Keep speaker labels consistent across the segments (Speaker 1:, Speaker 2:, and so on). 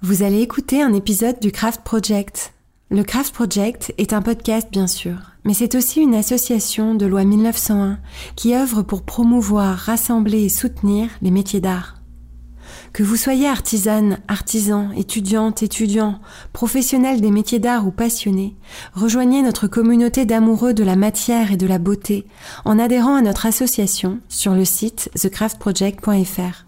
Speaker 1: Vous allez écouter un épisode du Craft Project. Le Craft Project est un podcast bien sûr, mais c'est aussi une association de loi 1901 qui œuvre pour promouvoir, rassembler et soutenir les métiers d'art. Que vous soyez artisane, artisan, étudiante, étudiant, professionnel des métiers d'art ou passionné, rejoignez notre communauté d'amoureux de la matière et de la beauté en adhérant à notre association sur le site thecraftproject.fr.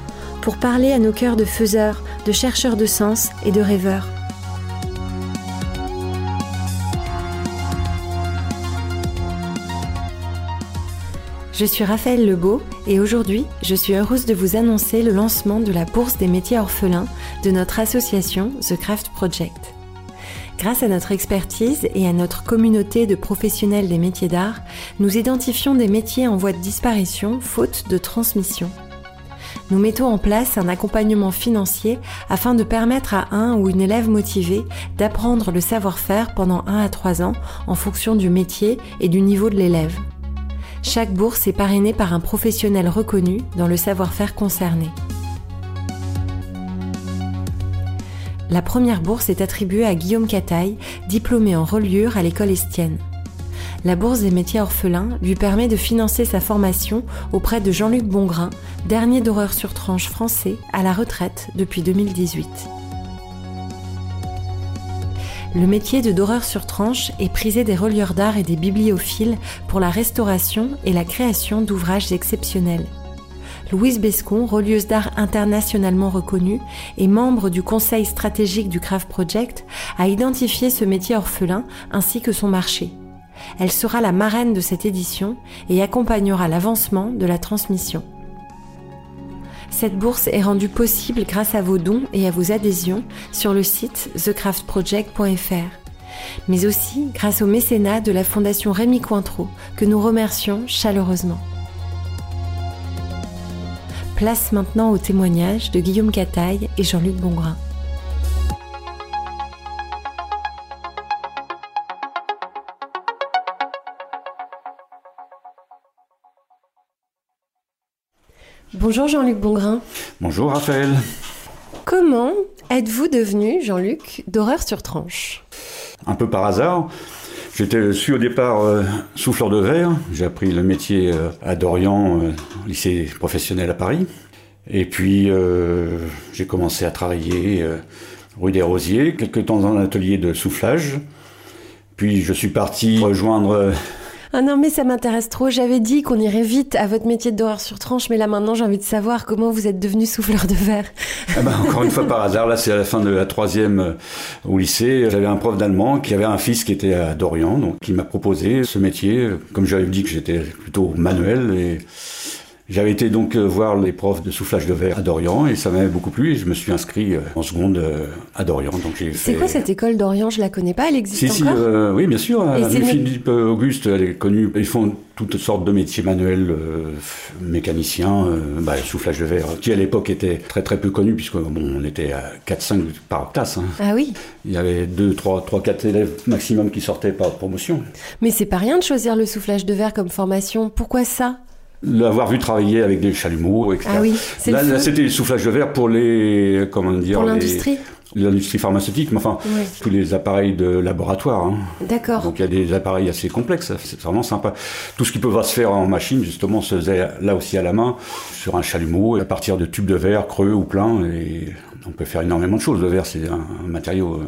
Speaker 1: pour parler à nos cœurs de faiseurs, de chercheurs de sens et de rêveurs. Je suis Raphaël Lebeau et aujourd'hui, je suis heureuse de vous annoncer le lancement de la Bourse des métiers orphelins de notre association The Craft Project. Grâce à notre expertise et à notre communauté de professionnels des métiers d'art, nous identifions des métiers en voie de disparition faute de transmission nous mettons en place un accompagnement financier afin de permettre à un ou une élève motivée d'apprendre le savoir-faire pendant 1 à 3 ans en fonction du métier et du niveau de l'élève. Chaque bourse est parrainée par un professionnel reconnu dans le savoir-faire concerné. La première bourse est attribuée à Guillaume Cataille, diplômé en reliure à l'école Estienne la Bourse des métiers orphelins lui permet de financer sa formation auprès de Jean-Luc Bongrain, dernier d'horreur sur tranche français à la retraite depuis 2018. Le métier de doreur sur tranche est prisé des relieurs d'art et des bibliophiles pour la restauration et la création d'ouvrages exceptionnels. Louise Bescon, relieuse d'art internationalement reconnue et membre du conseil stratégique du Craft Project, a identifié ce métier orphelin ainsi que son marché. Elle sera la marraine de cette édition et accompagnera l'avancement de la transmission. Cette bourse est rendue possible grâce à vos dons et à vos adhésions sur le site thecraftproject.fr, mais aussi grâce au mécénat de la Fondation Rémi Cointreau que nous remercions chaleureusement. Place maintenant au témoignage de Guillaume Cataille et Jean-Luc Bongrain. Bonjour Jean-Luc Bongrain.
Speaker 2: Bonjour Raphaël.
Speaker 1: Comment êtes-vous devenu, Jean-Luc, d'horreur sur tranche?
Speaker 2: Un peu par hasard. J'étais, suis au départ euh, souffleur de verre. J'ai appris le métier euh, à Dorian, euh, lycée professionnel à Paris. Et puis j'ai commencé à travailler rue des Rosiers, quelques temps dans un atelier de soufflage. Puis je suis parti rejoindre
Speaker 1: ah non, mais ça m'intéresse trop. J'avais dit qu'on irait vite à votre métier d'horreur sur tranche, mais là maintenant j'ai envie de savoir comment vous êtes devenu souffleur de verre.
Speaker 2: Ah bah, encore une fois par hasard, là c'est à la fin de la troisième euh, au lycée. J'avais un prof d'allemand qui avait un fils qui était à Dorian, donc qui m'a proposé ce métier. Comme j'avais dit que j'étais plutôt manuel et j'avais été donc euh, voir les profs de soufflage de verre à Dorian et ça m'avait beaucoup plu et je me suis inscrit euh, en seconde euh, à Dorian. Donc
Speaker 1: j'ai C'est quoi cette école Dorian Je la connais pas, elle existe
Speaker 2: si,
Speaker 1: encore?
Speaker 2: si, Oui, bien sûr. Philippe Auguste, elle est connue. Ils font toutes sortes de métiers manuels, euh, mécaniciens, bah, soufflage de verre, qui à l'époque était très très peu connu puisque bon, on était à 4-5 par classe. Hein.
Speaker 1: Ah oui.
Speaker 2: Il y avait 2, 3, 3, 4 élèves maximum qui sortaient par promotion.
Speaker 1: Mais c'est pas rien de choisir le soufflage de verre comme formation. Pourquoi ça?
Speaker 2: L'avoir vu travailler avec des chalumeaux, etc.
Speaker 1: Ah oui,
Speaker 2: là, là c'était le soufflage de verre pour les, comment dire,
Speaker 1: pour l'industrie.
Speaker 2: L'industrie pharmaceutique, mais enfin, tous les appareils de laboratoire. Hein.
Speaker 1: D'accord.
Speaker 2: Donc il y a des appareils assez complexes, c'est vraiment sympa. Tout ce qui peut se faire en machine, justement, se faisait là aussi à la main, sur un chalumeau, à partir de tubes de verre creux ou pleins, et on peut faire énormément de choses. Le verre, c'est un, matériau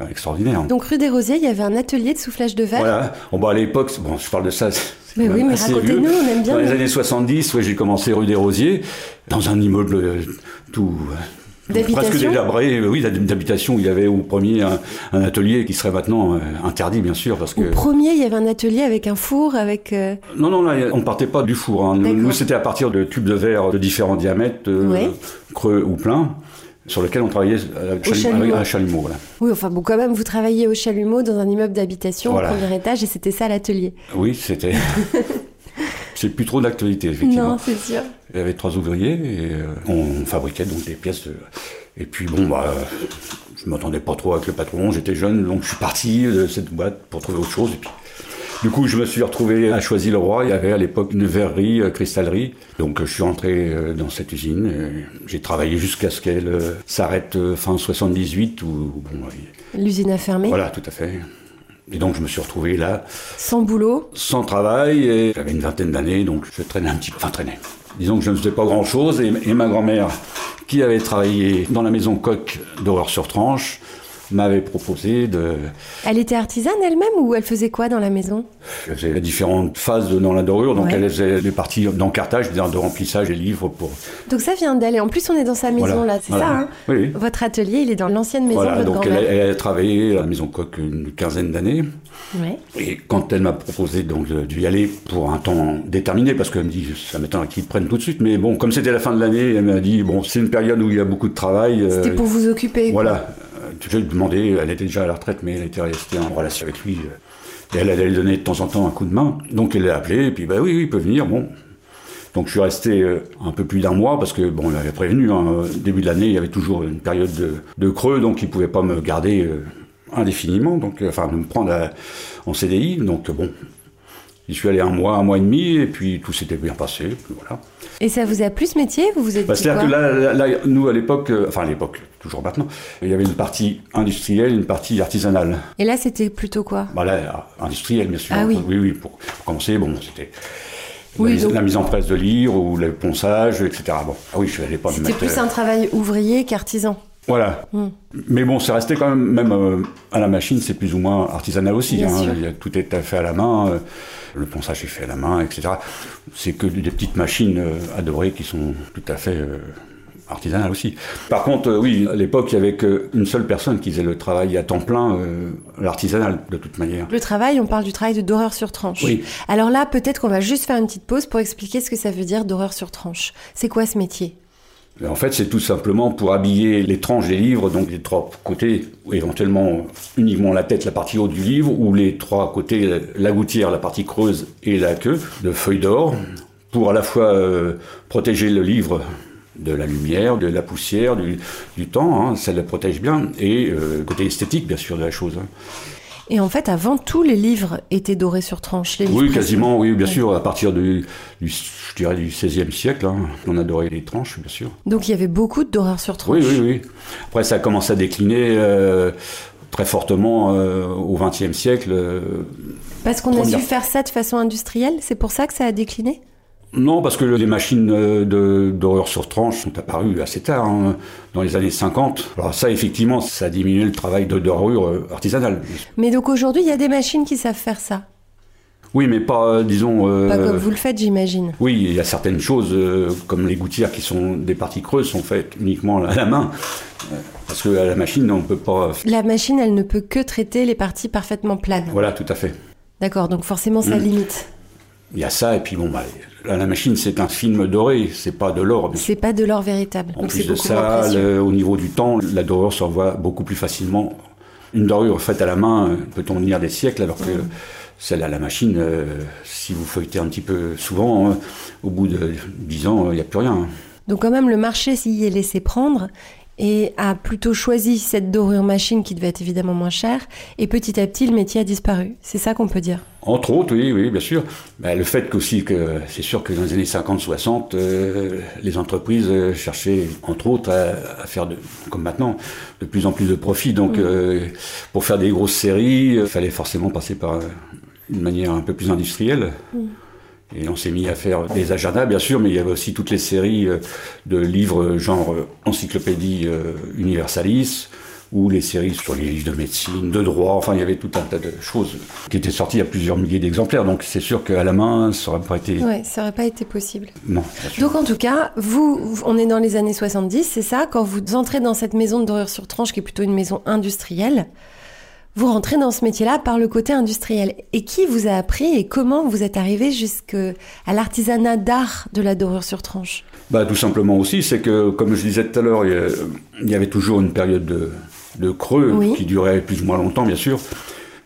Speaker 2: euh, extraordinaire.
Speaker 1: Donc rue des Rosiers, il y avait un atelier de soufflage de verre
Speaker 2: Voilà. Bon, bah, à l'époque, bon, je parle de ça,
Speaker 1: mais oui, mais racontez-nous, on aime bien.
Speaker 2: Dans les années 70, ouais, j'ai commencé rue des Rosiers, dans un immeuble euh, tout
Speaker 1: euh,
Speaker 2: presque délabré, oui, d'habitation où il y avait au premier un, atelier qui serait maintenant euh, interdit, bien sûr, parce que.
Speaker 1: Au premier, il y avait un atelier avec un four, avec.
Speaker 2: Non, non, là, on partait pas du four. Hein. Nous, c'était à partir de tubes de verre de différents diamètres, creux ou pleins. Sur lequel on travaillait à Chalumeau. À Chalumeau voilà.
Speaker 1: Oui, enfin bon, quand même, vous travailliez au Chalumeau dans un immeuble d'habitation au premier étage et c'était ça l'atelier.
Speaker 2: Oui, c'était. c'est plus trop d'actualité, effectivement.
Speaker 1: Non, c'est sûr.
Speaker 2: Il y avait trois ouvriers et euh, on fabriquait donc des pièces. Et puis bon, bah, je m'entendais pas trop avec le patron, j'étais jeune, donc je suis parti de cette boîte pour trouver autre chose. Et puis du coup, je me suis retrouvé à Choisy-le-Roi. Il y avait à l'époque une verrerie, euh, cristallerie. Donc, je suis entré euh, dans cette usine. J'ai travaillé jusqu'à ce qu'elle euh, s'arrête fin 78. Où,
Speaker 1: L'usine a fermé
Speaker 2: Voilà, tout à fait. Et donc, je me suis retrouvé là.
Speaker 1: Sans boulot
Speaker 2: Sans travail. Et j'avais une vingtaine d'années, donc je traînais un petit peu. Enfin, traînais. Disons que je ne faisais pas grand-chose. Et, et ma grand-mère, qui avait travaillé dans la maison Coq d'Horreur sur Tranche, m'avait proposé de...
Speaker 1: Elle était artisane elle-même ou elle faisait quoi dans la maison?
Speaker 2: Elle faisait différentes phases dans la dorure, donc elle faisait des parties d'encartage, de remplissage et livres pour...
Speaker 1: Donc ça vient d'elle, et en plus on est dans sa maison là, c'est ça hein?
Speaker 2: Oui.
Speaker 1: Votre atelier, il est dans l'ancienne maison
Speaker 2: voilà,
Speaker 1: de votre
Speaker 2: donc elle, elle, a travaillé à la maison Coq une quinzaine d'années.
Speaker 1: Ouais.
Speaker 2: Et quand elle m'a proposé donc d'y aller pour un temps déterminé, parce qu'elle me dit, ça m'étonnerait qu'ils prennent tout de suite, mais bon, comme c'était la fin de l'année, elle m'a dit, bon, c'est une période où il y a beaucoup de travail.
Speaker 1: C'était pour vous occuper.
Speaker 2: Voilà. Je lui ai demandé, elle était déjà à la retraite, mais elle était restée en relation avec lui. Et elle allait lui donner de temps en temps un coup de main. Donc elle l'a appelé, et puis bah oui, il peut venir. Bon. Donc je suis resté un peu plus d'un mois, parce que bon, on m'avait prévenu, hein, début de l'année, il y avait toujours une période de, creux, donc il ne pouvait pas me garder euh, indéfiniment, donc, enfin, me prendre en CDI. Donc bon, J'y suis allé un mois, un mois et demi, et puis tout s'était bien passé. Voilà.
Speaker 1: Et ça vous a plu ce métier? Vous vous êtes
Speaker 2: bah, C'est-à-dire que là, là, nous à l'époque, euh, enfin à l'époque, toujours maintenant, il y avait une partie industrielle, une partie artisanale.
Speaker 1: Et là, c'était plutôt quoi?
Speaker 2: Bah Là, industrielle, bien sûr.
Speaker 1: Ah oui.
Speaker 2: Oui, oui, pour, pour commencer, bon, c'était.
Speaker 1: Oui,
Speaker 2: la, mise,
Speaker 1: donc-
Speaker 2: la mise en presse de livres ou le ponçage, etc. Bon, ah oui, je suis allé pas me
Speaker 1: C'était plus
Speaker 2: euh,
Speaker 1: un travail ouvrier qu'artisan.
Speaker 2: Voilà.
Speaker 1: Hmm.
Speaker 2: Mais bon, c'est resté quand même, même euh, à la machine, c'est plus ou moins artisanal aussi. Hein.
Speaker 1: sûr.
Speaker 2: Il y a- tout est fait à la main, euh, le ponçage est fait à la main, etc. C'est que des petites machines euh, adorées qui sont tout à fait euh, artisanales aussi. Par contre, oui, à l'époque, il y avait qu'une seule personne qui faisait le travail à temps plein, l'artisanal, de toute manière.
Speaker 1: Le travail, on parle du travail de doreur sur tranche.
Speaker 2: Oui.
Speaker 1: Alors là, peut-être qu'on va juste faire une petite pause pour expliquer ce que ça veut dire doreur sur tranche. C'est quoi ce métier?
Speaker 2: En fait, c'est tout simplement pour habiller les tranches des livres, donc les trois côtés, éventuellement uniquement la tête, la partie haute du livre, ou les trois côtés, la gouttière, la partie creuse et la queue, de feuilles d'or, pour à la fois euh, protéger le livre de la lumière, de la poussière, du, du temps, hein, ça le protège bien, et euh, côté esthétique, bien sûr, de la chose. hein.
Speaker 1: Et en fait, avant tout, les livres étaient dorés sur tranche. Les
Speaker 2: Oui, quasiment, oui, bien sûr, à partir du, du, je dirais, du XVIe siècle, hein, on adorait les tranches, bien sûr.
Speaker 1: Donc il y avait beaucoup de doreurs sur tranche.
Speaker 2: Oui, oui, oui. Après, ça a commencé à décliner euh, très fortement euh, au XXe siècle. euh.
Speaker 1: Parce qu'on a su faire ça de façon industrielle, c'est pour ça que ça a décliné?
Speaker 2: Non, parce que les machines euh, de- d'horreur sur tranche sont apparues assez tard, hein, dans les années 50. Alors ça, effectivement, ça a diminué le travail de dorure euh, artisanale.
Speaker 1: Mais donc aujourd'hui, il y a des machines qui savent faire ça.
Speaker 2: Oui, mais pas, euh, disons... euh,
Speaker 1: Pas comme vous le faites, j'imagine.
Speaker 2: Oui, il y a certaines choses, euh, comme les gouttières qui sont des parties creuses, sont faites uniquement à la main. Euh, Parce qu'à la machine, on ne peut pas...
Speaker 1: La machine, elle ne peut que traiter les parties parfaitement planes.
Speaker 2: Voilà, tout à fait.
Speaker 1: D'accord, donc forcément, ça
Speaker 2: Mm.
Speaker 1: limite.
Speaker 2: Il y a ça, et puis bon, bah, la machine, c'est un film doré, c'est pas de l'or.
Speaker 1: C'est pas de l'or véritable.
Speaker 2: En
Speaker 1: donc
Speaker 2: plus de ça, le- au niveau du temps, la dorure s'envoie beaucoup plus facilement. Une dorure faite à la main euh, peut tenir des siècles, alors que celle à la machine, euh, si vous feuilletez un petit peu souvent, euh, au bout de 10 ans, il n'y a plus rien. hein.
Speaker 1: Donc quand même, le marché s'y est laissé prendre et a plutôt choisi cette dorure machine qui devait être évidemment moins chère. Et petit à petit, le métier a disparu. C'est ça qu'on peut dire.
Speaker 2: Entre autres, oui, oui, bien sûr. Bah, le fait qu'aussi, que c'est sûr que dans les années 50-60, euh, les entreprises euh, cherchaient, entre autres, à, à faire, de, comme maintenant, de plus en plus de profits. Donc, euh, pour faire des grosses séries, il fallait forcément passer par une manière un peu plus industrielle. Et on s'est mis à faire des agendas, bien sûr, mais il y avait aussi toutes les séries euh, de livres genre euh, Encyclopédie euh, Universalis, ou les séries sur les livres de médecine, de droit, enfin il y avait tout un tas de choses qui étaient sorties à plusieurs milliers d'exemplaires, donc c'est sûr qu'à la main, ça aurait pas été...
Speaker 1: Ouais, ça aurait pas été possible.
Speaker 2: Non.
Speaker 1: Donc en tout cas, vous, vous- on est dans les années 70, c'est ça? Quand vous entrez dans cette maison de dorure sur tranche, qui est plutôt une maison industrielle, vous rentrez dans ce métier-là par le côté industriel. Et qui vous a appris et comment vous êtes arrivé jusqu'à l'artisanat d'art de la dorure sur tranche?
Speaker 2: Bah, Tout simplement aussi, c'est que, comme je disais tout à l'heure, il y avait toujours une période de, de creux
Speaker 1: Oui.
Speaker 2: qui durait plus ou moins longtemps, bien sûr.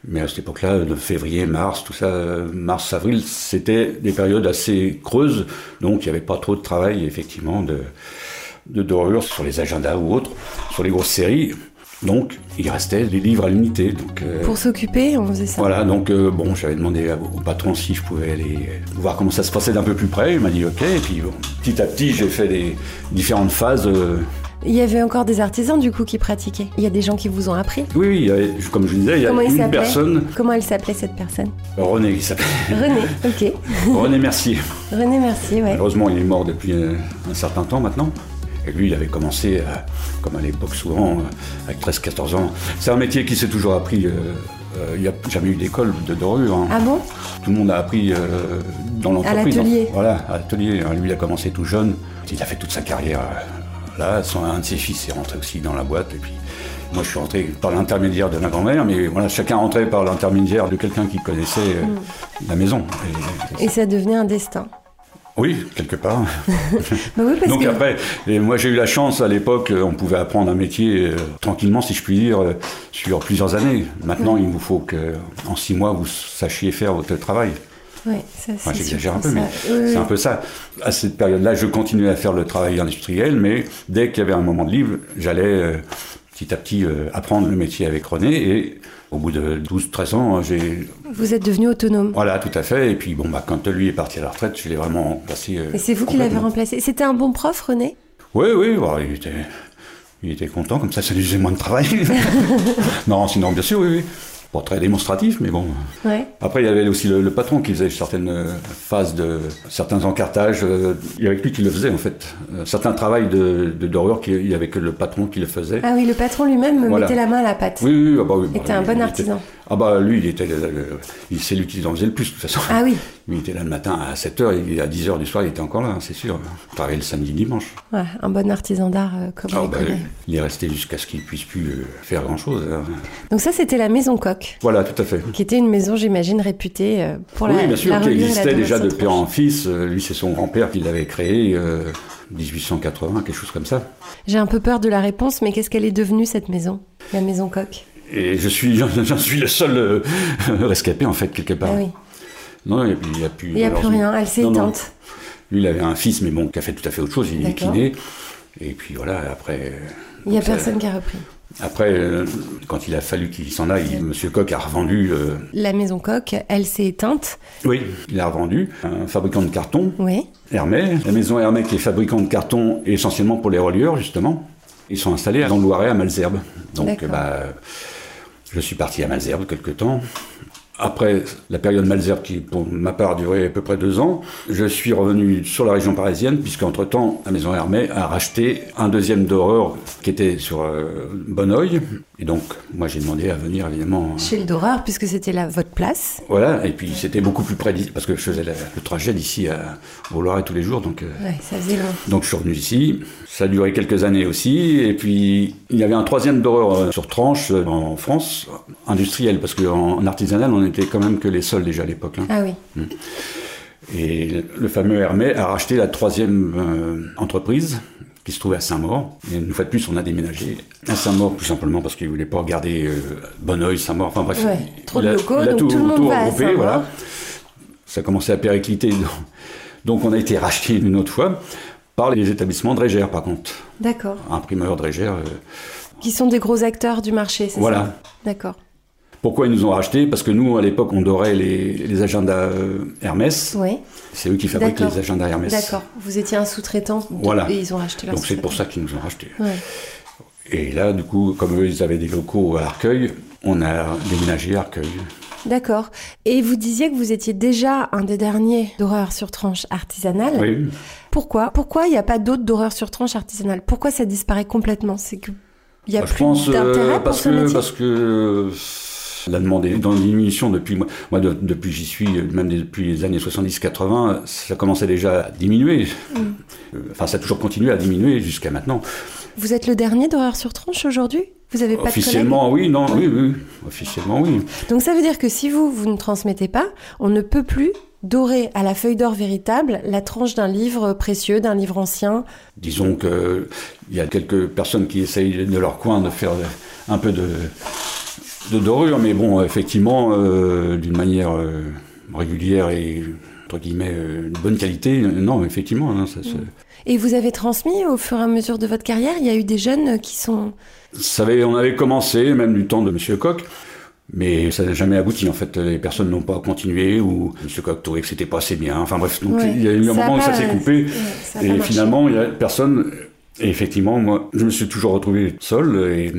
Speaker 2: Mais à cette époque-là, de février, mars, tout ça, mars, avril, c'était des périodes assez creuses. Donc, il n'y avait pas trop de travail, effectivement, de, de dorure sur les agendas ou autres, sur les grosses séries. Donc, il restait des livres à l'unité. Donc, euh,
Speaker 1: Pour s'occuper, on faisait ça.
Speaker 2: voilà, donc euh, bon, j'avais demandé à- au patron si je pouvais aller euh, voir comment ça se passait d'un peu plus près. Il m'a dit ok. Et puis bon, petit à petit, j'ai fait des différentes phases. euh.
Speaker 1: Il y avait encore des artisans du coup qui pratiquaient. Il y a des gens qui vous ont appris.
Speaker 2: Oui, oui, il avait- comme je disais, il y a
Speaker 1: Comment il
Speaker 2: une
Speaker 1: s'appelait
Speaker 2: personne,
Speaker 1: Comment elle s'appelait cette personne
Speaker 2: René, qui s'appelle
Speaker 1: René, ok.
Speaker 2: René Mercier.
Speaker 1: René, merci, ouais.
Speaker 2: Malheureusement, il est mort depuis un certain temps maintenant. Et lui, il avait commencé, euh, comme à l'époque souvent, euh, avec 13-14 ans. C'est un métier qui s'est toujours appris. euh, il n'y a jamais eu d'école de dorure. hein.
Speaker 1: Ah bon?
Speaker 2: Tout le monde a appris dans l'entreprise.
Speaker 1: l'atelier.
Speaker 2: Voilà, à l'atelier. Alors, Lui, il a commencé tout jeune. Il a fait toute sa carrière là. Son, un de ses fils est rentré aussi dans la boîte. Et puis, moi, je suis rentré par l'intermédiaire de ma grand-mère. Mais voilà, chacun rentrait par l'intermédiaire de quelqu'un qui connaissait
Speaker 1: Mm.
Speaker 2: la maison. Et-
Speaker 1: Et ça devenait un destin.
Speaker 2: Oui, quelque part.
Speaker 1: Bah oui, parce
Speaker 2: Donc
Speaker 1: que
Speaker 2: après, et moi j'ai eu la chance à l'époque, euh, on pouvait apprendre un métier euh, tranquillement, si je puis dire, euh, sur plusieurs années. Maintenant, il vous faut que en six mois vous sachiez faire votre travail.
Speaker 1: Ouais, ça,
Speaker 2: Enfin,
Speaker 1: c'est
Speaker 2: j'exagère un peu, mais
Speaker 1: ça- oui, oui.
Speaker 2: c'est un peu ça. À cette période-là, je continuais à faire le travail industriel, mais dès qu'il y avait un moment de libre, j'allais euh, petit à petit apprendre le métier avec René. Et au bout de 12-13 ans, j'ai
Speaker 1: Vous êtes devenu autonome.
Speaker 2: voilà, tout à fait. Et puis bon, bah, quand lui est parti à la retraite, je l'ai vraiment passé.
Speaker 1: Et c'est vous qui l'avez remplacé. C'était un bon prof, René?
Speaker 2: Oui, oui, bah, il, était, il était content, comme ça, ça lui faisait moins de travail. non, sinon, bien sûr, oui, oui. Pas très démonstratif, mais bon.
Speaker 1: Ouais.
Speaker 2: Après, il y avait aussi le, le patron qui faisait certaines euh, phases de certains encartages. euh, Il y avait que lui qui le faisait, en fait. Euh, certains travails de, de dorure, qui- il y avait que le patron qui le faisait.
Speaker 1: Ah oui, le patron lui-même
Speaker 2: Voilà.
Speaker 1: mettait la main à la pâte.
Speaker 2: Oui, oui, ah bah oui. bah,
Speaker 1: Était un bon
Speaker 2: était-
Speaker 1: artisan.
Speaker 2: Ah bah lui, il était, c'est lui qui en faisait le plus, de toute façon.
Speaker 1: Ah oui,
Speaker 2: il était là le matin à 7h, et à 10h du soir, il était encore là, hein, c'est sûr. Il travaillait le samedi, dimanche.
Speaker 1: Ouais, un bon artisan d'art euh, comme
Speaker 2: Ah bah,
Speaker 1: connaît.
Speaker 2: il est resté jusqu'à ce qu'il puisse plus euh, faire grand-chose. hein.
Speaker 1: Donc ça, c'était la Maison Coq,
Speaker 2: Voilà, tout à fait.
Speaker 1: qui était une maison, j'imagine, réputée euh, pour
Speaker 2: oui,
Speaker 1: la
Speaker 2: bien sûr, qui existait déjà de père en fils. Lui, c'est son grand-père qui l'avait créé, euh, 1880, quelque chose comme ça.
Speaker 1: J'ai un peu peur de la réponse, mais qu'est-ce qu'elle est devenue, cette maison La Maison Coq?
Speaker 2: Et je suis, j'en suis le seul euh, rescapé, en fait, quelque part.
Speaker 1: Ah oui.
Speaker 2: Non, il n'y a plus...
Speaker 1: Il n'y a plus rien, elle s'est éteinte.
Speaker 2: Lui, il avait un fils, mais bon, qui a fait tout à fait autre chose. Il est kiné. Et puis voilà, après...
Speaker 1: Il n'y a
Speaker 2: ça-
Speaker 1: personne qui a repris.
Speaker 2: Après, euh, quand il a fallu qu'il s'en aille, Monsieur Coq a revendu... euh,
Speaker 1: La Maison Coq, elle s'est éteinte.
Speaker 2: oui, il a revendu un fabricant de carton,
Speaker 1: Oui.
Speaker 2: Hermès. La maison Hermès qui est fabricant de carton essentiellement pour les relieurs, justement. Ils sont installés dans le Loiret à Malzerbe. Donc, bah, je suis parti à Malzerbe quelque temps. Après la période Malzerbe, qui pour ma part a duré à peu près deux ans, je suis revenu sur la région parisienne, puisqu'entre-temps, la maison Hermès a racheté un deuxième d'horreur qui était sur euh, Bonneuil. Et donc, moi, j'ai demandé à venir, évidemment.
Speaker 1: Chez le Doreur, puisque c'était là votre place.
Speaker 2: Voilà, et puis c'était beaucoup plus près d'ici, parce que je faisais la- le trajet d'ici à au Loiret tous les jours, donc... euh,
Speaker 1: Ouais, ça faisait long.
Speaker 2: donc je suis revenu ici. Ça a duré quelques années aussi. Et puis il y avait un troisième d'horreur euh, sur tranche euh, en France, industriel, parce qu'en en artisanal, on n'était quand même que les seuls déjà à l'époque. hein.
Speaker 1: Ah oui.
Speaker 2: Et le fameux Hermès a racheté la troisième euh, entreprise qui se trouvait à Saint-Maur. Et une fois de plus, on a déménagé à Saint-Maur, tout simplement parce qu'il ne voulait pas garder euh, Bonneuil, Saint-Maur. Enfin bref,
Speaker 1: Ouais, trop
Speaker 2: il
Speaker 1: de locaux,
Speaker 2: il a
Speaker 1: donc tout le monde va à
Speaker 2: regroupé, voilà. Ça a commencé à péricliter. Donc on a été racheté une autre fois par les établissements Drégère, par contre.
Speaker 1: D'accord.
Speaker 2: Imprimeur Drégère. euh,
Speaker 1: Qui sont des gros acteurs du marché, c'est ça?
Speaker 2: Voilà.
Speaker 1: D'accord.
Speaker 2: Pourquoi ils nous ont racheté Parce que nous, à l'époque, on dorait les, les agendas euh, Hermès.
Speaker 1: Oui.
Speaker 2: C'est eux qui fabriquent les agendas Hermès.
Speaker 1: D'accord. Vous étiez un sous-traitant
Speaker 2: Voilà.
Speaker 1: et ils ont racheté leur
Speaker 2: Donc c'est pour ça qu'ils nous ont racheté.
Speaker 1: Ouais.
Speaker 2: Et là, du coup, comme eux, ils avaient des locaux à Arcueil, on a déménagé à Arcueil.
Speaker 1: D'accord. Et vous disiez que vous étiez déjà un des derniers d'horreur sur tranche artisanale.
Speaker 2: Oui.
Speaker 1: Pourquoi? Pourquoi il n'y a pas d'autres d'horreur sur tranche artisanale? Pourquoi ça disparaît complètement? C'est que il y a
Speaker 2: Bah,
Speaker 1: plus
Speaker 2: euh,
Speaker 1: d'intérêt pour
Speaker 2: parce
Speaker 1: ce
Speaker 2: que
Speaker 1: métier?
Speaker 2: parce que euh, la demande est dans diminution depuis moi, de- depuis j'y suis euh, même depuis les années 70-80 ça commençait déjà à diminuer.
Speaker 1: Mm.
Speaker 2: Euh, enfin ça a toujours continué à diminuer jusqu'à maintenant.
Speaker 1: Vous êtes le dernier d'horreur sur tranche aujourd'hui? Vous avez pas
Speaker 2: officiellement oui non oui oui officiellement oui.
Speaker 1: De Donc ça veut dire que si vous, vous ne transmettez pas, on ne peut plus dorer à la feuille d'or véritable la tranche d'un livre précieux, d'un livre ancien.
Speaker 2: Disons qu'il y a quelques personnes qui essayent de leur coin de faire un peu de, de dorure, mais bon, effectivement, euh, d'une manière euh, régulière et entre guillemets euh, de bonne qualité, non, effectivement, hein, ça se...
Speaker 1: Et vous avez transmis au fur et à mesure de votre carrière Il y a eu des jeunes qui sont...
Speaker 2: Ça avait, on avait commencé, même du temps de Monsieur Coq, mais ça n'a jamais abouti. En fait, les personnes n'ont pas continué ou Monsieur Coq trouvait que c'était pas assez bien. Enfin bref, donc
Speaker 1: Ouais.
Speaker 2: il y a eu un
Speaker 1: Ça
Speaker 2: moment où ça s'est coupé.
Speaker 1: ça
Speaker 2: et finalement, il y a personne. Et effectivement, moi, je me suis toujours retrouvé seul. Et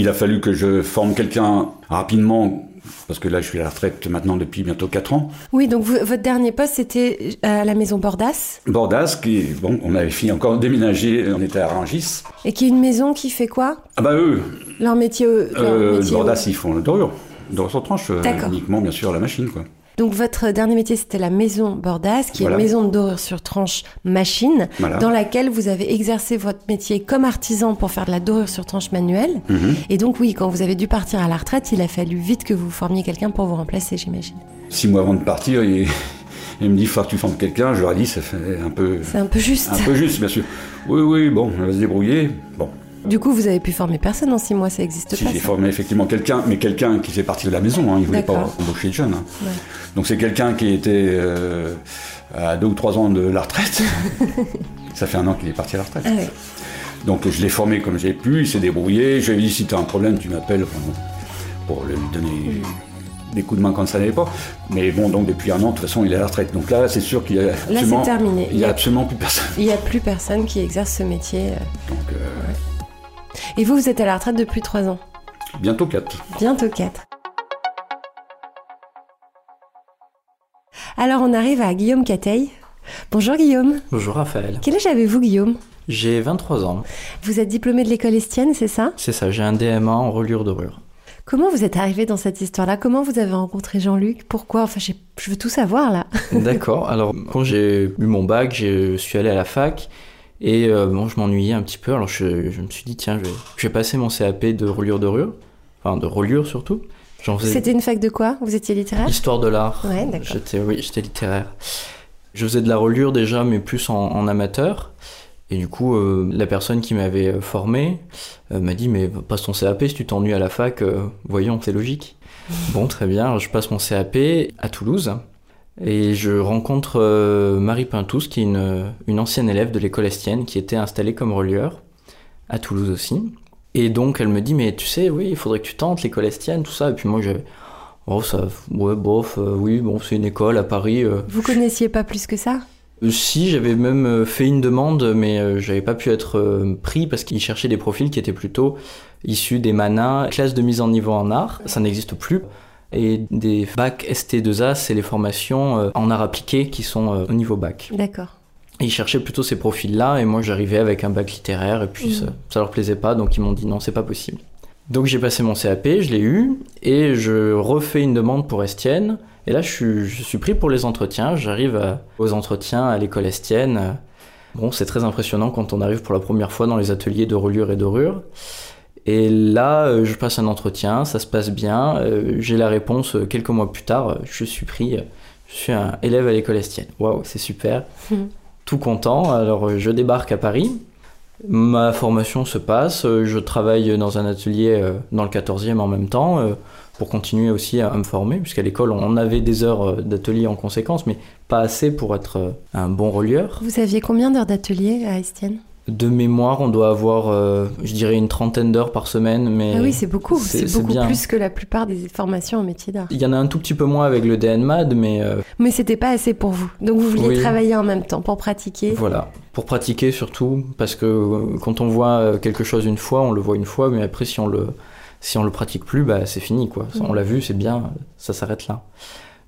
Speaker 2: il a fallu que je forme quelqu'un rapidement. Parce que là, je suis à la retraite maintenant depuis bientôt 4 ans.
Speaker 1: Oui, donc vous- votre dernier poste, c'était à la maison Bordas,
Speaker 2: Bordas, qui, bon, on avait fini encore déménager, on était à Rungis.
Speaker 1: et qui est une maison qui fait quoi?
Speaker 2: Ah bah eux,
Speaker 1: Leur métier... euh, leur
Speaker 2: euh,
Speaker 1: métier,
Speaker 2: Bordas, ils font le dorure. Dorure sur tranche, euh, uniquement bien sûr la machine, quoi.
Speaker 1: Donc votre dernier métier, c'était la maison Bordas, qui
Speaker 2: Voilà.
Speaker 1: est une maison de dorure sur tranche machine,
Speaker 2: Voilà.
Speaker 1: dans laquelle vous avez exercé votre métier comme artisan pour faire de la dorure sur tranche manuelle.
Speaker 2: Mhm.
Speaker 1: Et donc oui, quand vous avez dû partir à la retraite, il a fallu vite que vous formiez quelqu'un pour vous remplacer, j'imagine.
Speaker 2: Six mois avant de partir, il, il me dit, il faut que tu formes quelqu'un. Je leur ai dit, ça fait un peu,
Speaker 1: C'est un peu juste.
Speaker 2: un peu juste, bien sûr. Oui, oui, bon, on va se débrouiller. Bon,
Speaker 1: Du coup, vous avez pu former personne en six mois, ça n'existe
Speaker 2: si
Speaker 1: pas.
Speaker 2: j'ai formé effectivement quelqu'un, mais quelqu'un qui fait partie de la maison, hein, il voulait pas embaucher de jeunes. hein.
Speaker 1: Ouais.
Speaker 2: Donc c'est quelqu'un qui était euh, à deux ou trois ans de la retraite. ça fait un an qu'il est parti à la retraite.
Speaker 1: Ah ouais.
Speaker 2: Donc je l'ai formé comme j'ai pu, il s'est débrouillé. Je lui ai dit si tu as un problème, tu m'appelles pour lui donner des coups de main quand ça n'allait pas. Mais bon, donc depuis un an, de toute façon, il est à la retraite. Donc là, c'est sûr qu'il y a
Speaker 1: Là,
Speaker 2: absolument,
Speaker 1: c'est terminé.
Speaker 2: il y a absolument plus personne.
Speaker 1: Il n'y a plus personne qui exerce ce métier. euh.
Speaker 2: Donc euh,
Speaker 1: Et vous, vous êtes à la retraite depuis trois ans.
Speaker 2: bientôt quatre.
Speaker 1: Bientôt 4. Alors on arrive à Guillaume Cateil. Bonjour Guillaume.
Speaker 3: Bonjour Raphaël.
Speaker 1: Quel âge avez-vous Guillaume?
Speaker 3: J'ai 23 ans.
Speaker 1: Vous êtes diplômé de l'école Estienne, c'est ça?
Speaker 3: C'est ça, j'ai un DMA en reliure dorure.
Speaker 1: Comment vous êtes arrivé dans cette histoire-là? Comment vous avez rencontré Jean-Luc? Pourquoi? Enfin, j'ai- je veux tout savoir là.
Speaker 3: D'accord, alors quand j'ai eu mon bac, je suis allé à la fac et euh, bon, je m'ennuyais un petit peu. Alors je, je me suis dit, tiens, je vais, je vais passer mon CAP de reliure dorure, enfin de reliure surtout. J'en faisais
Speaker 1: C'était une fac de quoi? Vous étiez littéraire?
Speaker 3: Histoire de l'art.
Speaker 1: Ouais, d'accord.
Speaker 3: J'étais, oui, j'étais littéraire. Je faisais de la reliure déjà, mais plus en, en amateur. Et du coup, euh, la personne qui m'avait euh, formé euh, m'a dit Mais passe ton CAP si tu t'ennuies à la fac, euh, voyons, c'est logique. bon, très bien, je passe mon CAP à Toulouse. Et je rencontre euh, Marie Pintous, qui est une, une ancienne élève de l'école estienne, qui était installée comme relieur à Toulouse aussi. Et donc, elle me dit Mais tu sais, oui, il faudrait que tu tentes l'école estienne, tout ça. Et puis moi, j'avais. Oh, ça. Ouais, bof, euh, oui, bon, c'est une école à Paris. euh,
Speaker 1: Vous connaissiez pas plus que ça?
Speaker 3: Si, j'avais même fait une demande, mais j'avais pas pu être pris parce qu'ils cherchaient des profils qui étaient plutôt issus des MANA, classe de mise en niveau en art. Ça n'existe plus. Et des bacs ST2A, c'est les formations euh, en art appliqué qui sont euh, au niveau bac.
Speaker 1: D'accord.
Speaker 3: Et ils cherchaient plutôt ces profils-là, et moi j'arrivais avec un bac littéraire, et puis
Speaker 1: Mhm.
Speaker 3: ça, ça leur plaisait pas, donc ils m'ont dit non, c'est pas possible. Donc j'ai passé mon CAP, je l'ai eu, et je refais une demande pour Estienne, et là je suis, je suis pris pour les entretiens, j'arrive aux entretiens à l'école Estienne. Bon, c'est très impressionnant quand on arrive pour la première fois dans les ateliers de reliure et dorure. Et là, euh, je passe un entretien, ça se passe bien, euh, j'ai la réponse euh, quelques mois plus tard, je suis pris, je suis un élève à l'école Estienne. Waouh, c'est super
Speaker 1: Mhm.
Speaker 3: tout content. Alors je débarque à Paris. Ma formation se passe. Je travaille dans un atelier dans le 14e en même temps pour continuer aussi à, me former, puisqu'à l'école on avait des heures d'atelier en conséquence, mais pas assez pour être un bon relieur.
Speaker 1: Vous aviez combien d'heures d'atelier à Estienne?
Speaker 3: De mémoire, on doit avoir, euh, je dirais, une trentaine d'heures par semaine, mais
Speaker 1: Ah oui, c'est beaucoup.
Speaker 3: c'est-
Speaker 1: beaucoup
Speaker 3: bien.
Speaker 1: plus que la plupart des formations en métier d'art.
Speaker 3: il y en a un tout petit peu moins avec le DNMAD, mais euh,
Speaker 1: Mais c'était pas assez pour vous. Donc vous vouliez
Speaker 3: Oui.
Speaker 1: travailler en même temps pour pratiquer.
Speaker 3: Voilà, pour pratiquer surtout, parce que euh, quand on voit quelque chose une fois, on le voit une fois, mais après si on le, si on le pratique plus, bah, c'est fini quoi. On
Speaker 1: Mhm.
Speaker 3: l'a vu, c'est bien, ça s'arrête là.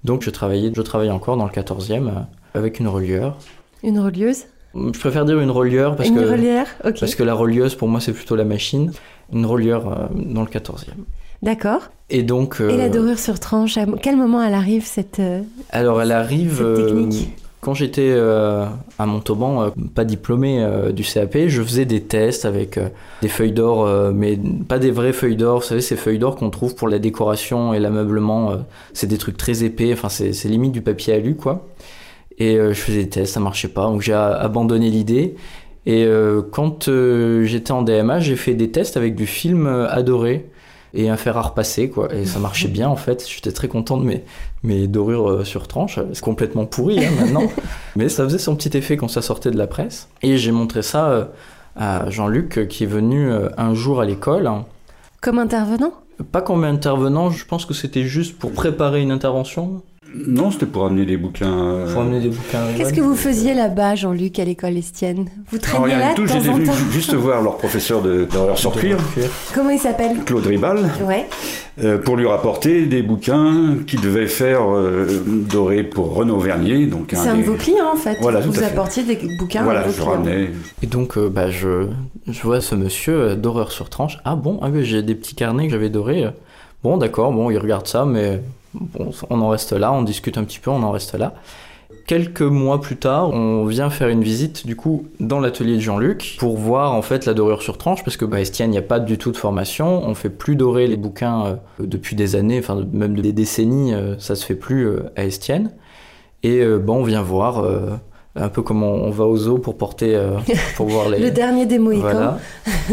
Speaker 3: Donc je travaillais, je travaille encore dans le 14e euh, avec une relieur.
Speaker 1: Une relieuse
Speaker 3: Je préfère dire une relieur parce
Speaker 1: Une
Speaker 3: que,
Speaker 1: relière
Speaker 3: parce que la relieuse pour moi c'est plutôt la machine. Une relieur euh, dans le 14e.
Speaker 1: D'accord.
Speaker 3: Et donc.
Speaker 1: Et la
Speaker 3: euh,
Speaker 1: dorure sur tranche, à quel moment elle arrive cette... euh,
Speaker 3: Alors elle arrive
Speaker 1: Cette
Speaker 3: euh,
Speaker 1: technique.
Speaker 3: Quand j'étais euh, à Montauban, euh, pas diplômé euh, du CAP, je faisais des tests avec des feuilles d'or, mais pas des vraies feuilles d'or. Vous savez, ces feuilles d'or qu'on trouve pour la décoration et l'ameublement, c'est des trucs très épais, enfin c'est limite du papier alu quoi. Et je faisais des tests, ça marchait pas, donc j'ai abandonné l'idée. Et quand j'étais en DMA, j'ai fait des tests avec du film adoré et un fer à repasser quoi. Et ça marchait bien en fait. J'étais très content de mes, mes dorures euh, sur tranche. C'est complètement pourri hein, maintenant. Mais ça faisait son petit effet quand ça sortait de la presse. Et j'ai montré ça euh, à Jean-Luc euh, qui est venu un jour à l'école.
Speaker 1: Comme intervenant?
Speaker 3: Pas comme intervenant. Je pense que c'était juste pour préparer une intervention
Speaker 2: non, c'était pour amener des bouquins.
Speaker 3: Euh, pour amener des bouquins.
Speaker 1: Qu'est-ce que vous faisiez là-bas, Jean-Luc, à l'école Estienne Vous traîniez là tout,
Speaker 2: J'étais venu juste voir leur professeur d'horreur sur cuir.
Speaker 1: Comment il s'appelle
Speaker 2: Claude Ribal.
Speaker 1: Ouais.
Speaker 2: Euh, pour lui rapporter des bouquins qu'il devait faire euh, doré pour Renaud Vernier.
Speaker 1: Donc c'est un, de vos clients en fait. Voilà, vous apportiez des bouquins.
Speaker 2: Voilà, je ramenais.
Speaker 3: Et donc bah, je, je vois ce monsieur d'horreur sur tranche. Ah bon, ah, j'ai des petits carnets que j'avais dorés. Bon, d'accord, bon, il regarde ça, mais Bon, on en reste là, on discute un petit peu, on en reste là. Quelques mois plus tard, on vient faire une visite du coup dans l'atelier de Jean-Luc pour voir en fait la dorure sur tranche parce que bah, Estienne, il n'y a pas du tout de formation. On fait plus dorer les bouquins euh, depuis des années, enfin même des décennies, euh, ça se fait plus euh, à Estienne. Et bon, on vient voir un peu comme on, va au zoo pour porter, pour voir les.
Speaker 1: le dernier des Mohicans.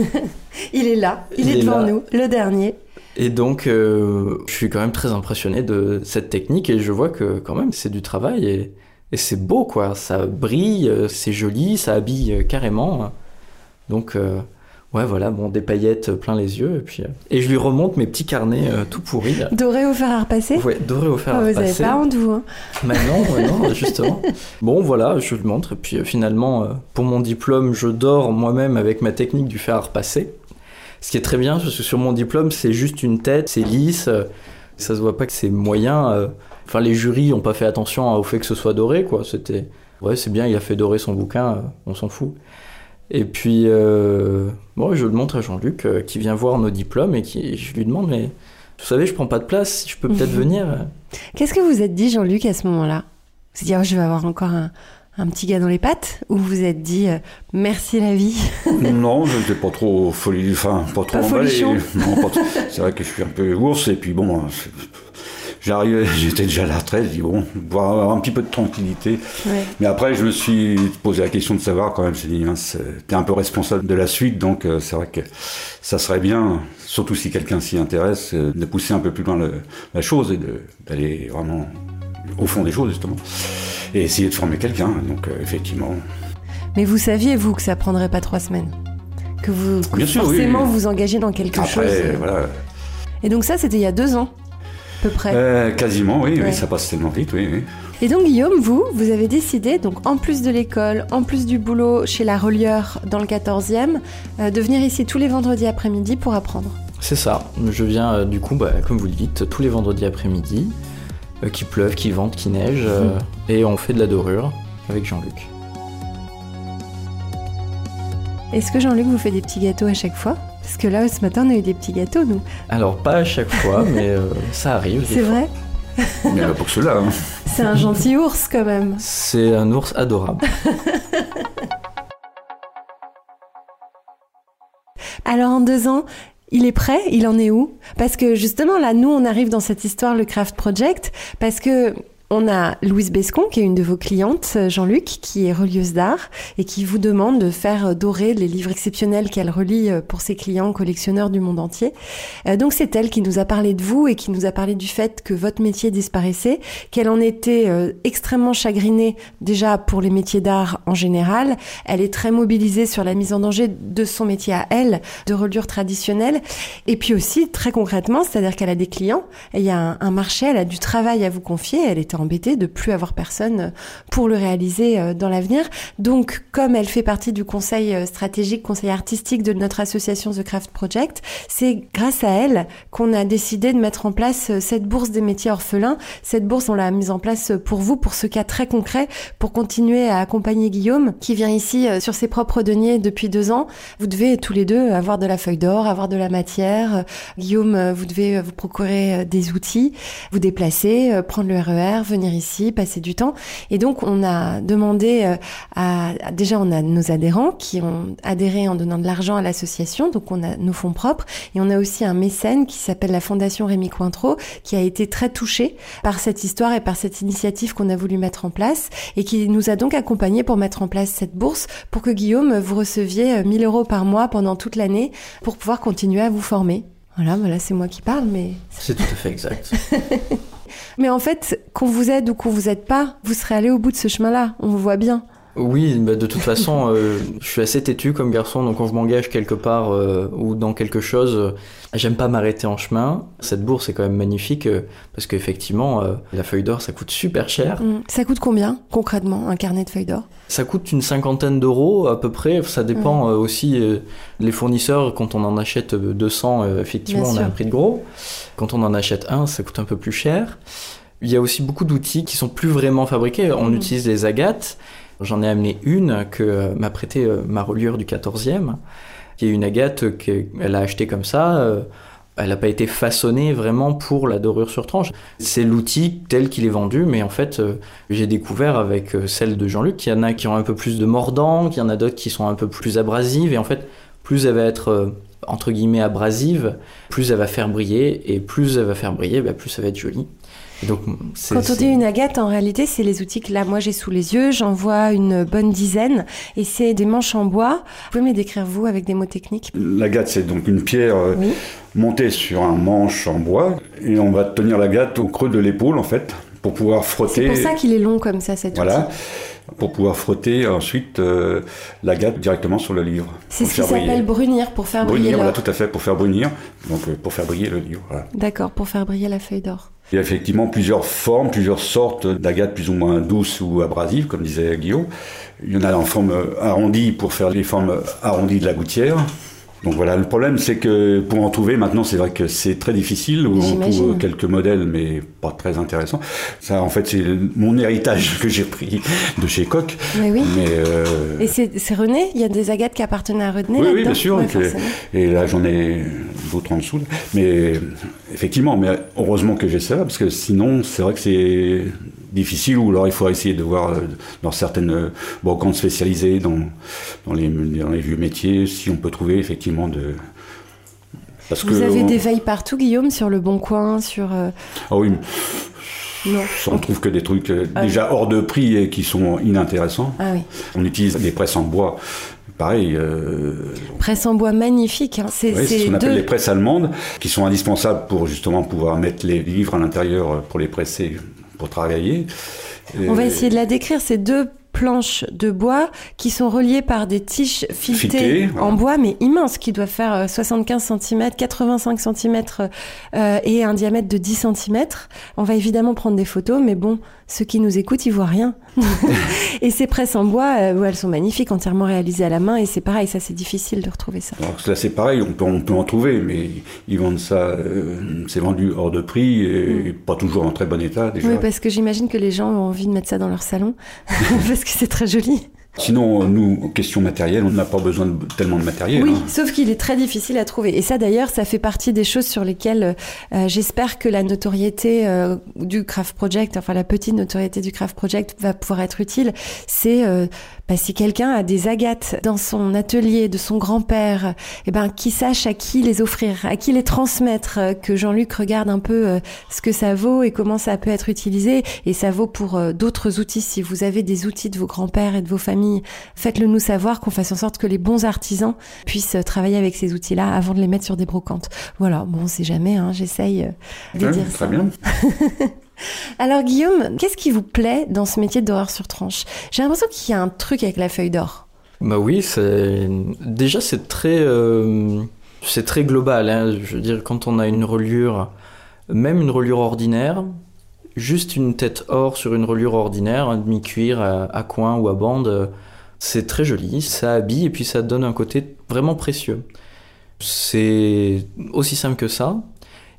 Speaker 1: il est là, il, est, devant nous, le dernier.
Speaker 3: Et donc, euh, je suis quand même très impressionné de cette technique et je vois que quand même c'est du travail et, et c'est beau quoi. Ça brille, euh, c'est joli, ça habille euh, carrément. Donc, ouais, voilà, bon, des paillettes plein les yeux et puis et je lui remonte mes petits carnets tout pourris.
Speaker 1: Doré au fer à repasser.
Speaker 3: Ouais, doré au fer à
Speaker 1: repasser.
Speaker 3: Vous
Speaker 1: avez pas honte vous hein
Speaker 3: bah non, non, justement. bon, voilà, je lui montre et puis finalement, pour mon diplôme, je dors moi-même avec ma technique du fer à repasser. Ce qui est très bien, parce que sur mon diplôme, c'est juste une tête, c'est lisse, ça se voit pas que c'est moyen. Euh. Enfin, les jurys ont pas fait attention au fait que ce soit doré, quoi. C'était, ouais, c'est bien, il a fait dorer son bouquin, euh, on s'en fout. Et puis, euh, bon, je le montre à Jean-Luc, qui vient voir nos diplômes et qui, je lui demande, mais vous savez, je prends pas de place, je peux peut-être venir.
Speaker 1: Qu'est-ce que vous êtes dit, Jean-Luc, à ce moment-là? Vous dit, oh, je vais avoir encore un, un petit gars dans les pattes ou vous vous êtes dit euh, merci la vie
Speaker 2: Non, je n'étais pas trop folie, enfin pas trop emballé. c'est vrai que je suis un peu ours et puis bon, j'arrivais, j'étais déjà à la retraite, je dis bon, avoir un petit peu de tranquillité. Mais après, je me suis posé la question de savoir quand même, j'ai dit, t'es un peu responsable de la suite, donc euh, c'est vrai que ça serait bien, surtout si quelqu'un s'y intéresse, euh, de pousser un peu plus loin la chose et d'aller vraiment au fond des choses justement et essayer de former quelqu'un. Donc euh, effectivement.
Speaker 1: Mais vous saviez vous que ça prendrait pas trois semaines, que vous forcément vous engagez dans quelque
Speaker 2: Après,
Speaker 1: chose.
Speaker 2: Voilà.
Speaker 1: Et donc ça c'était il y a deux ans, à peu près.
Speaker 2: Euh, quasiment, oui, oui, ça passe tellement vite, oui, oui.
Speaker 1: Et donc Guillaume, vous, vous avez décidé, donc en plus de l'école, en plus du boulot chez la relieur dans le 14e, euh, de venir ici tous les vendredis après-midi pour apprendre.
Speaker 3: C'est ça. Je viens du coup, bah, comme vous le dites, tous les vendredis après-midi. Euh, qui pleuve, qui vente, qui neige, euh, mhm. et on fait de la dorure avec Jean-Luc.
Speaker 1: Est-ce que Jean-Luc vous fait des petits gâteaux à chaque fois? Parce que là, ce matin, on a eu des petits gâteaux, nous.
Speaker 3: Alors, pas à chaque fois, mais euh, ça arrive.
Speaker 1: C'est vrai?
Speaker 2: Mais pas pour cela. Hein.
Speaker 1: C'est un gentil ours, quand même.
Speaker 3: C'est un ours adorable.
Speaker 1: Alors, en deux ans, il est prêt? Il en est où? Parce que justement, là, nous, on arrive dans cette histoire, le Craft Project, parce que on a Louise Bescon, qui est une de vos clientes, euh, Jean-Luc, qui est relieuse d'art et qui vous demande de faire euh, dorer les livres exceptionnels qu'elle relie euh, pour ses clients collectionneurs du monde entier. Donc c'est elle qui nous a parlé de vous et qui nous a parlé du fait que votre métier disparaissait, qu'elle en était extrêmement chagrinée déjà pour les métiers d'art en général. Elle est très mobilisée sur la mise en danger de son métier à elle, de reliure traditionnelle. Et puis aussi, très concrètement, c'est-à-dire qu'elle a des clients, il y a un, un marché, elle a du travail à vous confier, elle est embêtée de plus avoir personne pour le réaliser euh, dans l'avenir. Donc, comme elle fait partie du conseil euh, stratégique, conseil artistique de notre association The Craft Project, c'est grâce à elle qu'on a décidé de mettre en place euh, cette bourse des métiers orphelins. Cette bourse, on l'a mise en place pour vous, pour ce cas très concret, pour continuer à accompagner Guillaume, qui vient ici sur ses propres deniers depuis deux ans. Vous devez tous les deux avoir de la feuille d'or, avoir de la matière. Guillaume, vous devez vous procurer des outils, vous déplacer, prendre le RER, venir ici, passer du temps. Et donc, on a demandé euh, à, déjà, on a nos adhérents qui ont adhéré en donnant de l'argent à l'association. Donc, on a nos fonds propres. Et on a aussi un mécène qui s'appelle la Fondation Rémi Cointreau, qui a été très touché par cette histoire et par cette initiative qu'on a voulu mettre en place et qui nous a donc accompagnés pour mettre en place cette bourse pour que Guillaume, vous receviez 1000 euros par mois pendant toute l'année pour pouvoir continuer à vous former. Voilà, voilà c'est moi qui parle, mais...
Speaker 3: C'est tout à fait exact.
Speaker 1: mais en fait, qu'on vous aide ou qu'on vous aide pas, vous serez allé au bout de ce chemin-là, on vous voit bien.
Speaker 3: Oui, bah, de toute façon, euh, je suis assez têtu comme garçon, donc quand je m'engage quelque part euh, ou dans quelque chose, euh, j'aime pas m'arrêter en chemin. Cette bourse est quand même magnifique parce qu'effectivement, la feuille d'or, ça coûte super cher.
Speaker 1: Mmh. Ça coûte combien concrètement un carnet de feuilles d'or?
Speaker 3: Ça coûte une cinquantaine d'euros à peu près. Ça dépend mmh. aussi les fournisseurs. Quand on en achète 200, effectivement, on a un prix de gros. Quand on en achète un, ça coûte un peu plus cher. Il y a aussi beaucoup d'outils qui sont plus vraiment fabriqués. On mmh. utilise les agates. J'en ai amené une que euh, m'a prêté euh, ma reliure du 14e, qui est une agate qu'elle a achetée comme ça. Euh, elle n'a pas été façonnée vraiment pour la dorure sur tranche. C'est l'outil tel qu'il est vendu, mais en fait, j'ai découvert avec celle de Jean-Luc qu'il y en a qui ont un peu plus de mordant, qu'il y en a d'autres qui sont un peu plus abrasives, et en fait, plus elle va être entre guillemets abrasive, plus elle va faire briller, et plus elle va faire briller, bah, plus ça va être joli.
Speaker 1: Donc, Quand on dit une agate, en réalité, c'est les outils que là, moi, j'ai sous les yeux. J'en vois une bonne dizaine. Et c'est des manches en bois. Vous pouvez me les décrire, vous, avec des mots techniques
Speaker 2: L'agate, c'est donc une pierre euh, montée sur un manche en bois. Et on va tenir l'agate au creux de l'épaule, en fait, pour pouvoir frotter.
Speaker 1: C'est pour ça qu'il est long comme ça, cet
Speaker 2: voilà. pour pouvoir frotter ensuite euh, l'agate directement sur le livre.
Speaker 1: C'est ce qui s'appelle brunir, pour faire brunir, briller
Speaker 2: Voilà, tout à fait, pour faire brunir, donc euh, pour faire briller le livre.
Speaker 1: D'accord, pour faire briller la feuille d'or.
Speaker 2: Il y a effectivement plusieurs formes, plusieurs sortes d'agates plus ou moins douces ou abrasives, comme disait Guillaume. Il y en a en forme arrondie pour faire les formes arrondies de la gouttière. Donc voilà, le problème c'est que pour en trouver maintenant, c'est vrai que c'est très difficile. On trouve quelques modèles, mais pas très intéressants. Ça, en fait, c'est mon héritage que j'ai pris de chez Coq.
Speaker 1: Mais oui. Euh, et c'est René Il y a des agates qui appartenaient à René
Speaker 2: Oui, oui bien sûr. et, là, j'en ai d'autres en dessous. Mais effectivement, mais heureusement que j'ai ça, parce que sinon, c'est vrai que c'est difficile, ou alors il faut essayer de voir euh, dans certaines euh, brocantes spécialisées, dans, dans, les, dans les vieux métiers, si on peut trouver effectivement de...
Speaker 1: Parce Vous avez des veilles partout, Guillaume, sur le Bon Coin, sur... Euh,
Speaker 2: ah oui, non. On trouve que des trucs ah déjà hors de prix et qui sont inintéressants.
Speaker 1: Ah oui.
Speaker 2: On utilise des presses en bois. Pareil.
Speaker 1: Presses en bois magnifiques. Hein.
Speaker 2: C'est ce qu'on appelle les presses allemandes, qui sont indispensables pour justement pouvoir mettre les livres à l'intérieur pour les presser pour travailler.
Speaker 1: On va essayer de la décrire. Ces deux planches de bois qui sont reliées par des tiges filetées en bois, mais immenses, qui doivent faire 75 cm, 85 cm et un diamètre de 10 cm. On va évidemment prendre des photos, mais bon, ceux qui nous écoutent, ils voient rien. et ces presses en bois, euh, elles sont magnifiques, entièrement réalisées à la main, et c'est pareil, ça c'est difficile de retrouver ça.
Speaker 2: Alors là c'est pareil, on peut, on peut, en trouver, mais ils vendent ça, euh, c'est vendu hors de prix et mm. pas toujours en très bon état déjà.
Speaker 1: Oui, parce que j'imagine que les gens ont envie de mettre ça dans leur salon, parce que c'est très joli.
Speaker 2: Sinon, nous, question matérielle, on n'a pas besoin de, tellement de matériel.
Speaker 1: Oui, hein. sauf qu'il est très difficile à trouver. Et ça, d'ailleurs, ça fait partie des choses sur lesquelles euh, j'espère que la notoriété euh, du Craft Project, enfin la petite notoriété du Craft Project va pouvoir être utile. C'est euh, bah, si quelqu'un a des agates dans son atelier de son grand-père, eh ben, qui sache à qui les offrir, à qui les transmettre, euh, que Jean-Luc regarde un peu euh, ce que ça vaut et comment ça peut être utilisé. Et ça vaut pour euh, d'autres outils. Si vous avez des outils de vos grands-pères et de vos familles, faites-le nous savoir, qu'on fasse en sorte que les bons artisans puissent travailler avec ces outils-là avant de les mettre sur des brocantes. Voilà, bon, on sait jamais, hein, j'essaye de dire
Speaker 2: très bien.
Speaker 1: Alors Guillaume, qu'est-ce qui vous plaît dans ce métier d'horreur sur tranche? J'ai l'impression qu'il y a un truc avec la feuille d'or.
Speaker 3: Bah oui, c'est déjà c'est très euh, c'est très global. Hein. Je veux dire, quand on a une reliure, même une reliure ordinaire, juste une tête or sur une reliure ordinaire, un demi-cuir à, coin ou à bande, c'est très joli. Ça habille et puis ça donne un côté vraiment précieux. C'est aussi simple que ça.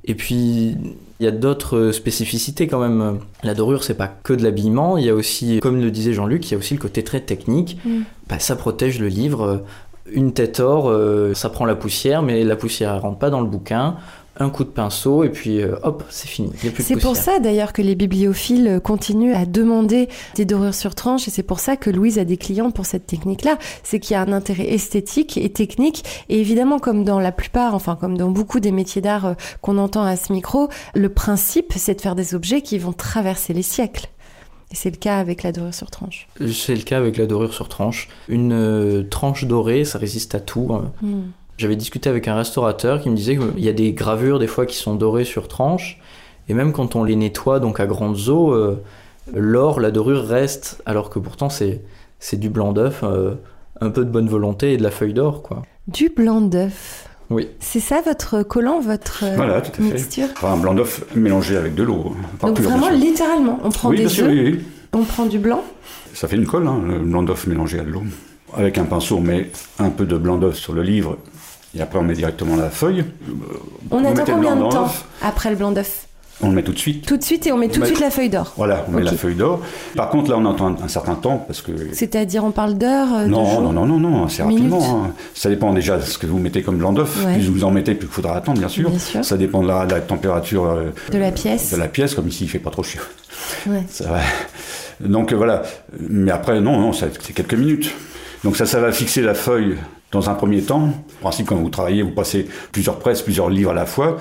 Speaker 3: Et puis il y a d'autres spécificités quand même. La dorure, c'est pas que de l'habillement. Il y a aussi, comme le disait Jean-Luc, il y a aussi le côté très technique. Mm. Bah, ça protège le livre. Une tête or, euh, ça prend la poussière, mais la poussière ne rentre pas dans le bouquin. Un coup de pinceau et puis euh, hop, c'est fini. Il y a plus de
Speaker 1: C'est pour ça d'ailleurs que les bibliophiles continuent à demander des dorures sur tranche et c'est pour ça que Louise a des clients pour cette technique-là. C'est qu'il y a un intérêt esthétique et technique et évidemment comme dans la plupart, enfin comme dans beaucoup des métiers d'art euh, qu'on entend à ce micro, le principe c'est de faire des objets qui vont traverser les siècles. Et c'est le cas avec la dorure sur tranche.
Speaker 3: C'est le cas avec la dorure sur tranche. Une euh, tranche dorée, ça résiste à tout. hein.
Speaker 1: Hmm.
Speaker 3: J'avais discuté avec un restaurateur qui me disait qu'il y a des gravures des fois qui sont dorées sur tranche, et même quand on les nettoie donc à grandes eaux, euh, l'or, la dorure reste, alors que pourtant c'est c'est du blanc d'œuf, euh, un peu de bonne volonté et de la feuille d'or quoi.
Speaker 1: Du blanc d'œuf.
Speaker 3: Oui.
Speaker 1: C'est ça votre collant, votre euh,
Speaker 2: Voilà, tout à fait.
Speaker 1: mixture?
Speaker 2: Enfin, un blanc d'œuf mélangé avec de l'eau. Pas
Speaker 1: Donc vraiment littéralement, on prend
Speaker 2: Oui, bien
Speaker 1: des
Speaker 2: sûr,
Speaker 1: œufs,
Speaker 2: oui, oui.
Speaker 1: on prend du blanc.
Speaker 2: Ça fait une colle, hein, le blanc d'œuf mélangé à de l'eau. Avec un pinceau, on met un peu de blanc d'œuf sur le livre, et après on met directement la feuille.
Speaker 1: On attend combien de temps après le blanc d'œuf?
Speaker 2: On le met tout de suite.
Speaker 1: Tout de suite et on met tout de suite la feuille d'or.
Speaker 2: Voilà, on met la feuille d'or. Par contre, là, on entend un, un certain temps, parce que...
Speaker 1: C'est-à-dire on parle d'heure, euh,
Speaker 2: Non, non, non, non, non,
Speaker 1: Minutes.
Speaker 2: rapidement. hein. Ça dépend déjà de ce que vous mettez comme blanc d'œuf.
Speaker 1: Ouais.
Speaker 2: Plus vous en mettez, plus il faudra attendre, bien sûr.
Speaker 1: Bien sûr.
Speaker 2: Ça dépend de la, température euh,
Speaker 1: De la pièce.
Speaker 2: de la pièce, comme ici, il fait pas trop chaud.
Speaker 1: Ouais.
Speaker 2: Ça va. Donc euh, voilà. Mais après, non, non, c'est quelques minutes. Donc ça, ça va fixer la feuille dans un premier temps. En principe, quand vous travaillez, vous passez plusieurs presses, plusieurs livres à la fois.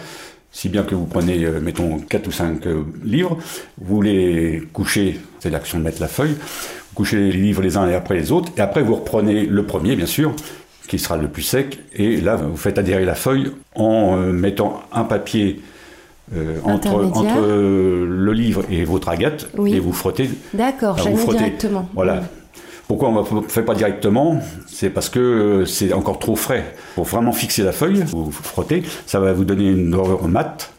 Speaker 2: Si bien que vous prenez, euh, mettons, 4 ou 5 livres, vous les couchez, c'est l'action de mettre la feuille, vous couchez les livres les uns après les autres, et après vous reprenez le premier, bien sûr, qui sera le plus sec, et là, vous faites adhérer la feuille en euh, mettant un papier euh, entre, euh, le livre et votre agate,
Speaker 1: Oui.
Speaker 2: et vous frottez
Speaker 1: D'accord,
Speaker 2: vous frottez.
Speaker 1: directement.
Speaker 2: voilà. Pourquoi on ne fait pas directement? C'est parce que euh, c'est encore trop frais. Pour vraiment fixer la feuille, vous frottez, ça va vous donner une dorure mate.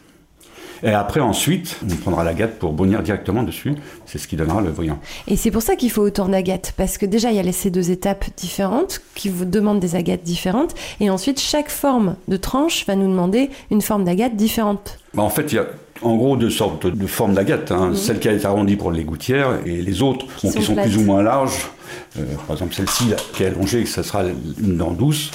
Speaker 2: Et après, ensuite, on prendra l'agate pour bonir directement dessus. C'est ce qui donnera le brillant.
Speaker 1: Et c'est pour ça qu'il faut autant d'agates, parce que déjà il y a ces deux étapes différentes qui vous demandent des agates différentes, et ensuite chaque forme de tranche va nous demander une forme d'agate différente.
Speaker 2: Bah, en fait, il y a en gros deux sortes de formes d'agate. hein. Celle qui est arrondie pour les gouttières et les autres
Speaker 1: Qui
Speaker 2: bon,
Speaker 1: sont
Speaker 2: qui sont
Speaker 1: plates.
Speaker 2: plus ou moins larges. Euh, par exemple, celle-ci qui est allongée, ça sera une dent douce.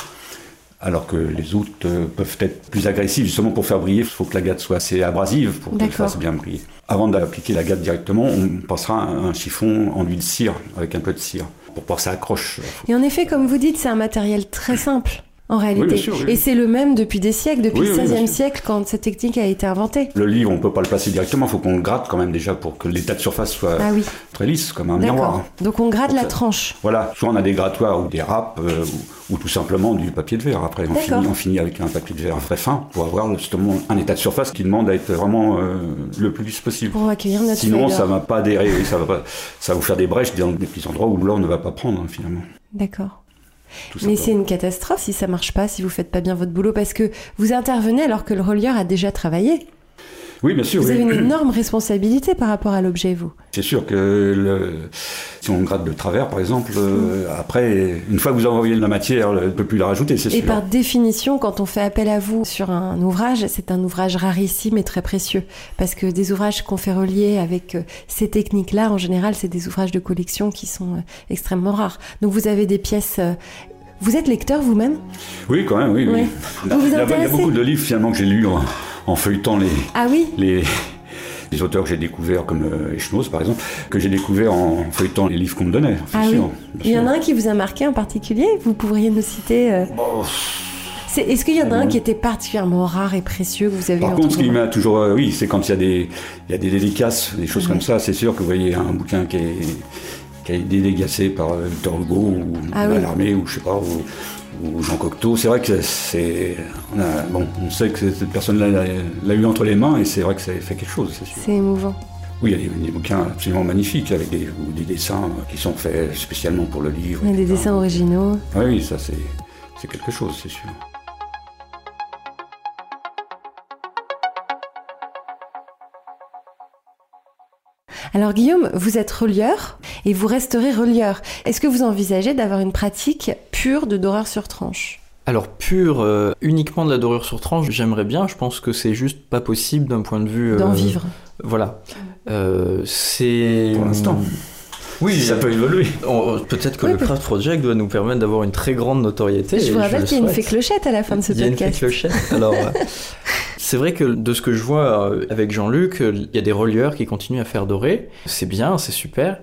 Speaker 2: Alors que les autres euh, peuvent être plus agressives. Justement, pour faire briller, il faut que l'agate soit assez abrasive pour qu'elle fasse bien briller. Avant d'appliquer l'agate directement, on passera un, un chiffon enduit de cire, avec un peu de cire, pour pas que ça accroche.
Speaker 1: Et en effet, comme vous dites, c'est un matériel très simple. En réalité.
Speaker 2: bien sûr, oui.
Speaker 1: Et c'est le même depuis des siècles, depuis
Speaker 2: Oui,
Speaker 1: le XVIe siècle, quand cette technique a été inventée.
Speaker 2: Le livre, on peut pas le placer directement, il faut qu'on le gratte quand même déjà pour que l'état de surface soit
Speaker 1: Ah
Speaker 2: très lisse, comme un miroir. hein.
Speaker 1: Donc on
Speaker 2: Donc
Speaker 1: la
Speaker 2: ça-
Speaker 1: tranche.
Speaker 2: Voilà, soit on a des grattoirs ou des râpes, euh, ou, ou tout simplement du papier de verre. Après, on finit, on finit avec un papier de verre très fin pour avoir justement un état de surface qui demande à être vraiment euh, le plus lisse possible.
Speaker 1: Pour accueillir notre
Speaker 2: Sinon, ça
Speaker 1: d'or.
Speaker 2: va pas adhérer, ça va pas, ça va vous faire des brèches dans des petits endroits où l'or ne va pas prendre hein, finalement.
Speaker 1: D'accord.
Speaker 2: Tout
Speaker 1: Mais c'est une catastrophe si ça marche pas, si vous faites pas bien votre boulot, parce que vous intervenez alors que le relieur a déjà travaillé.
Speaker 2: Oui, bien sûr.
Speaker 1: Vous
Speaker 2: oui.
Speaker 1: avez une énorme responsabilité par rapport à l'objet, vous.
Speaker 2: C'est sûr que le- si on gratte de travers, par exemple, euh, après, une fois que vous envoyez de la matière, on ne peut plus la rajouter, c'est
Speaker 1: Et
Speaker 2: sûr.
Speaker 1: par définition, quand on fait appel à vous sur un ouvrage, c'est un ouvrage rarissime et très précieux. Parce que des ouvrages qu'on fait relier avec euh, ces techniques-là, en général, c'est des ouvrages de collection qui sont euh, extrêmement rares. Donc vous avez des pièces... Vous êtes lecteur vous-même?
Speaker 2: Oui, quand même, oui. oui. Il y a-
Speaker 1: Vous vous
Speaker 2: il y a- il y a
Speaker 1: intéressez
Speaker 2: beaucoup de livres finalement que j'ai lus en, en feuilletant les,
Speaker 1: Ah oui?
Speaker 2: les, les auteurs que j'ai découverts, comme euh, par exemple, que j'ai découverts en feuilletant les livres qu'on me donnait.
Speaker 1: Ah oui.
Speaker 2: sûr, bien
Speaker 1: Il y en a un qui vous a marqué en particulier Vous pourriez nous citer euh,
Speaker 2: Bon,
Speaker 1: c'est- Est-ce qu'il y en a un
Speaker 2: Ouais.
Speaker 1: qui était particulièrement rare et précieux que vous avez
Speaker 2: Par contre, ce qui m'a toujours, euh, oui, c'est quand il y a des, il y a des dédicaces, des choses
Speaker 1: Ouais.
Speaker 2: comme ça. C'est sûr que vous voyez un bouquin qui est, qui a été dédicacé par euh, Victor Hugo ou
Speaker 1: Ah oui.
Speaker 2: Mallarmé ou je sais pas ou, ou Jean Cocteau. C'est vrai que c'est, on a- bon, on sait que cette personne-là l'a- eu entre les mains et c'est vrai que ça fait quelque chose, c'est sûr.
Speaker 1: C'est émouvant.
Speaker 2: Oui, il y a des, des bouquins absolument magnifiques avec des, dessins qui sont faits spécialement pour le livre.
Speaker 1: Il y a des dessins originaux.
Speaker 2: Oui, oui, ça c'est quelque chose, c'est sûr.
Speaker 1: Alors Guillaume, vous êtes relieur et vous resterez relieur. Est-ce que vous envisagez d'avoir une pratique pure de doreur sur tranche?
Speaker 3: Alors pur, euh, uniquement de la dorure sur tranche, j'aimerais bien. Je pense que c'est juste pas possible d'un point de vue.
Speaker 1: D'en
Speaker 3: euh,
Speaker 1: vivre
Speaker 3: Voilà. Euh, c'est.
Speaker 2: Pour l'instant.
Speaker 3: Oui,
Speaker 2: ça peut évoluer.
Speaker 3: Peut-être que
Speaker 1: Oui,
Speaker 3: le
Speaker 1: peut-
Speaker 3: Craft Project doit nous permettre d'avoir une très grande notoriété.
Speaker 1: Je vous rappelle
Speaker 3: le
Speaker 1: qu'il y a une fée clochette à la fin de ce
Speaker 3: Il y a une
Speaker 1: podcast.
Speaker 3: fée clochette. Alors, euh, C'est vrai que de ce que je vois euh, avec Jean-Luc, euh, il y a des relieurs qui continuent à faire dorer. C'est bien, c'est super.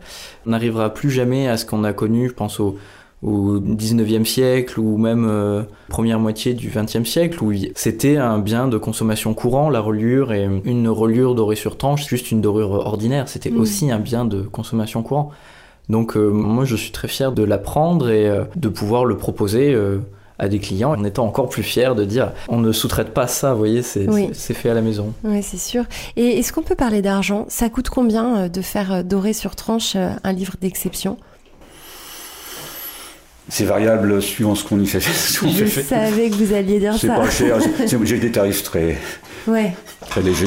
Speaker 3: On n'arrivera plus jamais à ce qu'on a connu, je pense, au, au 19e siècle ou même euh, première moitié du 20e siècle où c'était un bien de consommation courant la reliure et une reliure dorée sur tranche juste une dorure ordinaire c'était
Speaker 1: Mm.
Speaker 3: aussi un bien de consommation courant donc euh, moi je suis très fier de l'apprendre et euh, de pouvoir le proposer à des clients en étant encore plus fier de dire on ne sous-traite pas ça vous voyez c'est
Speaker 1: Oui.
Speaker 3: fait à la maison
Speaker 1: Oui, c'est sûr. Et est-ce qu'on peut parler d'argent? Ça coûte combien de faire dorer sur tranche un livre d'exception?
Speaker 2: C'est variable suivant ce qu'on y fait. ce
Speaker 1: Je
Speaker 2: fait.
Speaker 1: savais que vous alliez dire
Speaker 2: C'est
Speaker 1: ça.
Speaker 2: pas cher. c'est- J'ai des tarifs très,
Speaker 1: Ouais.
Speaker 2: très légers.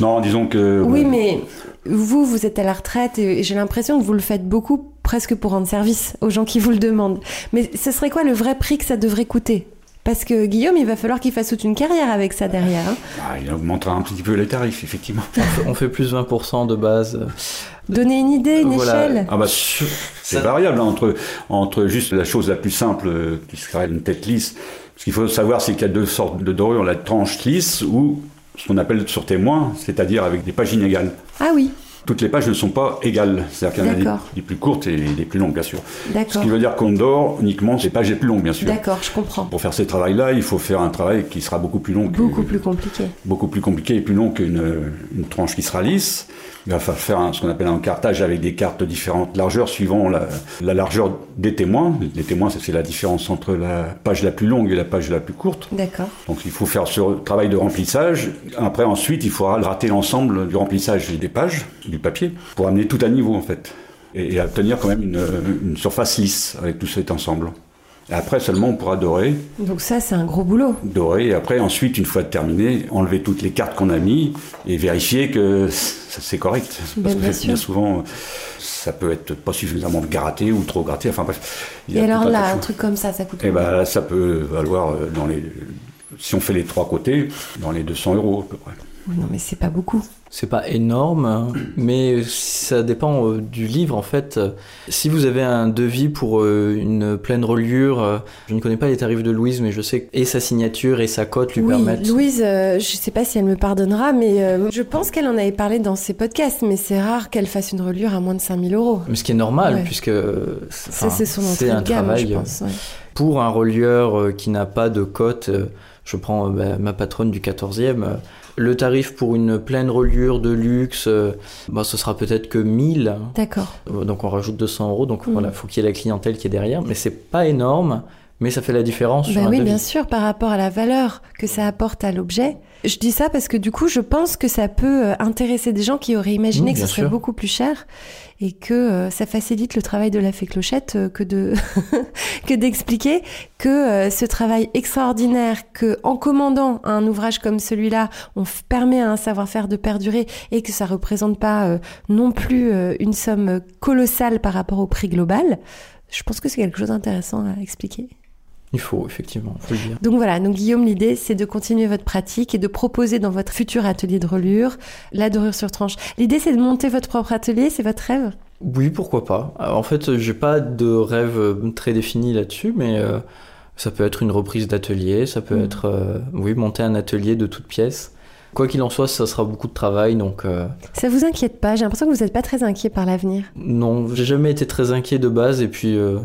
Speaker 2: Non, disons que.
Speaker 1: Oui,
Speaker 2: bon,
Speaker 1: mais vous, vous êtes à la retraite et j'ai l'impression que vous le faites beaucoup presque pour rendre service aux gens qui vous le demandent. Mais ce serait quoi le vrai prix que ça devrait coûter? Parce que Guillaume, il va falloir qu'il fasse toute une carrière avec ça derrière. hein.
Speaker 2: ah, il augmentera un petit peu les tarifs, effectivement.
Speaker 3: on fait plus 20% de base
Speaker 1: Donner une idée, une
Speaker 3: Voilà.
Speaker 1: échelle.
Speaker 2: Ah bah, c'est variable hein, entre, entre juste la chose la plus simple euh, qui serait une tête lisse. Ce qu'il faut savoir, c'est qu'il y a deux sortes de dorures, la tranche lisse ou ce qu'on appelle sur témoin, c'est-à-dire avec des pages inégales.
Speaker 1: Ah oui,
Speaker 2: Toutes les pages ne sont pas égales, c'est-à-dire qu'il y en a des, des plus courtes et des plus longues, bien sûr. Ce qui veut dire qu'on dort uniquement ces pages les plus longues, bien sûr.
Speaker 1: D'accord, je comprends.
Speaker 2: Pour faire ces travails-là, il faut faire un travail qui sera beaucoup plus long, que-
Speaker 1: Beaucoup plus compliqué.
Speaker 2: beaucoup plus compliqué et plus long qu'une une tranche qui sera lisse. Il va falloir faire un- ce qu'on appelle un cartage avec des cartes de différentes largeurs suivant la, la largeur des témoins. Les témoins, c'est la différence entre la page la plus longue et la page la plus courte.
Speaker 1: D'accord.
Speaker 2: Donc il faut faire ce travail de remplissage. Après, ensuite, il faudra gratter l'ensemble du remplissage des pages, du papier, pour amener tout à niveau en fait. Et, et obtenir quand même une, une surface lisse avec tout cet ensemble. Et après seulement on pourra dorer,
Speaker 1: Donc ça, c'est un gros boulot.
Speaker 2: dorer, et après ensuite, une fois terminé, enlever toutes les cartes qu'on a mis et vérifier que c'est correct. Parce
Speaker 1: Ben,
Speaker 2: que
Speaker 1: bien sûr.
Speaker 2: bien souvent, ça peut être pas suffisamment gratté ou trop gratté. Enfin bref. il y
Speaker 1: Et
Speaker 2: a
Speaker 1: alors là, un truc comme ça, ça coûte
Speaker 2: Et
Speaker 1: combien
Speaker 2: ben ça peut valoir euh, dans les. Si on fait les trois côtés, dans les 200 euros à peu près.
Speaker 1: Non, mais c'est pas beaucoup.
Speaker 3: C'est pas énorme, hein, mais ça dépend euh, du livre en fait. Si vous avez un devis pour euh, une pleine reliure, euh, je ne connais pas les tarifs de Louise, mais je sais que et sa signature et sa cote lui
Speaker 1: oui,
Speaker 3: permettent.
Speaker 1: Louise, je sais pas si elle me pardonnera, mais je pense qu'elle en avait parlé dans ses podcasts, mais c'est rare qu'elle fasse une reliure à moins de 5000 euros.
Speaker 3: Mais ce qui est normal,
Speaker 1: Ouais.
Speaker 3: puisque
Speaker 1: c'est
Speaker 3: un
Speaker 1: gamme,
Speaker 3: travail.
Speaker 1: je pense. ouais.
Speaker 3: Pour un relieur qui n'a pas de cote, je prends bah, ma patronne du 14e. Le tarif pour une pleine reliure de luxe, euh, bah, ce sera peut-être que 1000. hein.
Speaker 1: D'accord.
Speaker 3: Donc on rajoute 200 euros. Donc
Speaker 1: Mm.
Speaker 3: voilà, faut qu'il y ait la clientèle qui est derrière. Mais c'est pas énorme, mais ça fait la différence
Speaker 1: Bah oui, bien sûr, par rapport à la valeur que ça apporte à l'objet. Je dis ça parce que du coup, je pense que ça peut euh, intéresser des gens qui auraient imaginé
Speaker 3: Mm,
Speaker 1: que ce serait
Speaker 3: sûr.
Speaker 1: beaucoup plus cher et que euh, ça facilite le travail de la fée clochette euh, que de que d'expliquer que euh, ce travail extraordinaire que en commandant un ouvrage comme celui-là, on permet à un savoir-faire de perdurer et que ça représente pas non plus une somme colossale par rapport au prix global. Je pense que c'est quelque chose d'intéressant à expliquer.
Speaker 3: Il faut, effectivement, faut le dire.
Speaker 1: Donc voilà, donc Guillaume, l'idée c'est de continuer votre pratique et de proposer dans votre futur atelier de reliure la dorure sur tranche. L'idée c'est de monter votre propre atelier, c'est votre rêve?
Speaker 3: Oui, pourquoi pas. Alors, En fait, j'ai pas de rêve euh, très défini là-dessus, mais euh, ça peut être une reprise d'atelier, ça peut
Speaker 1: Mm.
Speaker 3: être, euh, oui, monter un atelier de toutes pièces. Quoi qu'il en soit, ça sera beaucoup de travail, donc euh,
Speaker 1: Ça vous inquiète pas? J'ai l'impression que vous n'êtes pas très inquiet par l'avenir.
Speaker 3: non, j'ai jamais été très inquiet de base, et puis euh,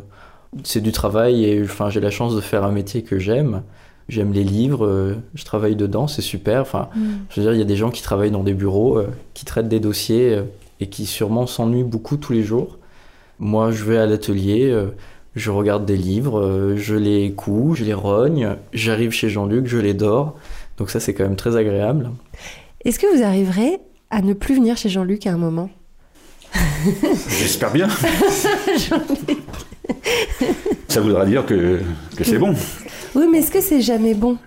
Speaker 3: c'est du travail, et enfin, j'ai la chance de faire un métier que j'aime. J'aime les livres, euh, je travaille dedans, c'est super. Enfin, je veux dire, il y a des gens qui travaillent dans des bureaux, euh, qui traitent des dossiers euh, et qui sûrement s'ennuient beaucoup tous les jours. Moi, je vais à l'atelier, euh, je regarde des livres, euh, je les couds, je les rogne, j'arrive chez Jean-Luc, je les dors. Donc ça, c'est quand même très agréable.
Speaker 1: Est-ce que vous arriverez à ne plus venir chez Jean-Luc à un moment?
Speaker 2: J'espère bien. Ça voudra dire que, que c'est bon.
Speaker 1: Oui, mais est-ce que c'est jamais bon?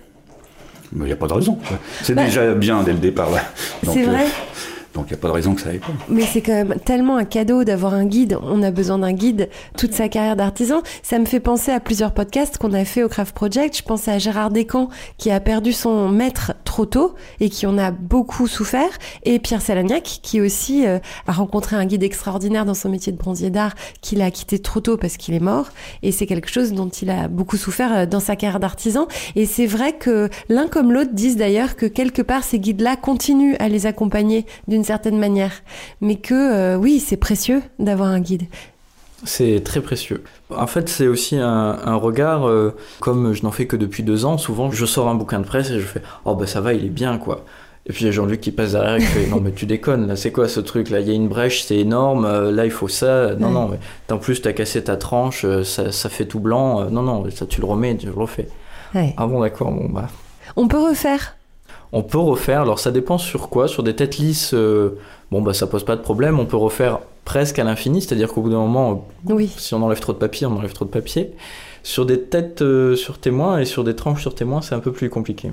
Speaker 2: Il n'y a pas de raison. C'est
Speaker 1: Bah-
Speaker 2: déjà bien dès le départ. Là.
Speaker 1: C'est
Speaker 2: euh,
Speaker 1: vrai?
Speaker 2: Donc il n'y a pas de raison que ça aille pas.
Speaker 1: Mais c'est quand même tellement un cadeau d'avoir un guide. On a besoin d'un guide toute sa carrière d'artisan. Ça me fait penser à plusieurs podcasts qu'on a fait au Craft Project. Je pense à Gérard Descamps qui a perdu son maître trop tôt et qui en a beaucoup souffert. Et Pierre Salagnac qui aussi euh, a rencontré un guide extraordinaire dans son métier de bronzier d'art qu'il a quitté trop tôt parce qu'il est mort. Et c'est quelque chose dont il a beaucoup souffert euh, dans sa carrière d'artisan. Et c'est vrai que l'un comme l'autre disent d'ailleurs que quelque part ces guides-là continuent à les accompagner d'une certaine manière. Mais que euh, oui, c'est précieux d'avoir un guide.
Speaker 3: C'est très précieux. En fait, c'est aussi un, regard, euh, comme je n'en fais que depuis deux ans, souvent je sors un bouquin de presse et je fais Oh ben ça va, il est bien quoi. Et puis il y a Jean-Luc qui passe derrière et qui fait Non mais tu déconnes, là c'est quoi ce truc là Il y a une brèche, c'est énorme, euh, là il faut ça. Non, non, mais en plus tu as cassé ta tranche, ça, ça, fait tout blanc. non, non, ça tu le remets, tu le refais. Ah bon, d'accord, bon bah.
Speaker 1: On peut refaire
Speaker 3: on peut refaire, alors ça dépend sur quoi, sur des têtes lisses, euh, bon bah ça pose pas de problème, on peut refaire presque à l'infini, c'est-à-dire qu'au bout d'un moment, si on enlève trop de papier, on enlève trop de papier. Sur des têtes euh, sur témoins et sur des tranches sur témoins, c'est un peu plus compliqué.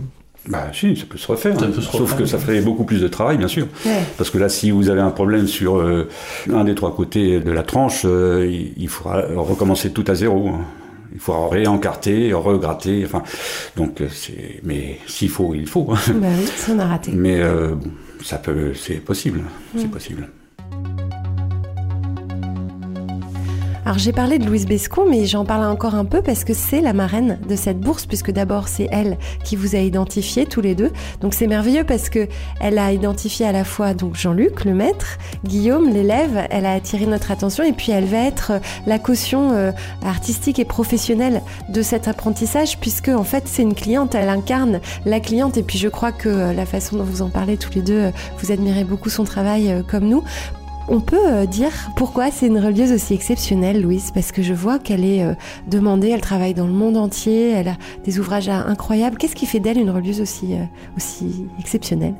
Speaker 2: Bah si, ça peut se refaire, hein. sauf que ça ferait beaucoup plus de travail, bien sûr. Parce que là, si vous avez un problème sur euh, un des trois côtés de la tranche, il faudra recommencer tout à zéro. Hein. Il faut réencarter, regratter. Enfin, donc euh, c'est. Mais s'il faut, il faut.
Speaker 1: Bah oui, ça on a raté.
Speaker 2: Mais euh, ça peut, c'est possible. C'est mm. possible.
Speaker 1: Alors j'ai parlé de Louise Bescon, mais j'en parle encore un peu parce que c'est la marraine de cette bourse, puisque d'abord c'est elle qui vous a identifié tous les deux. Donc c'est merveilleux parce que elle a identifié à la fois donc Jean-Luc, le maître, Guillaume, l'élève. Elle a attiré notre attention et puis elle va être la caution euh, artistique et professionnelle de cet apprentissage, puisque en fait c'est une cliente, elle incarne la cliente. Et puis je crois que euh, la façon dont vous en parlez tous les deux, euh, vous admirez beaucoup son travail comme nous. On peut euh, dire pourquoi c'est une religieuse aussi exceptionnelle, Louise, parce que je vois qu'elle est euh, demandée, elle travaille dans le monde entier, elle a des ouvrages incroyables. Qu'est-ce qui fait d'elle une religieuse aussi, euh, exceptionnelle?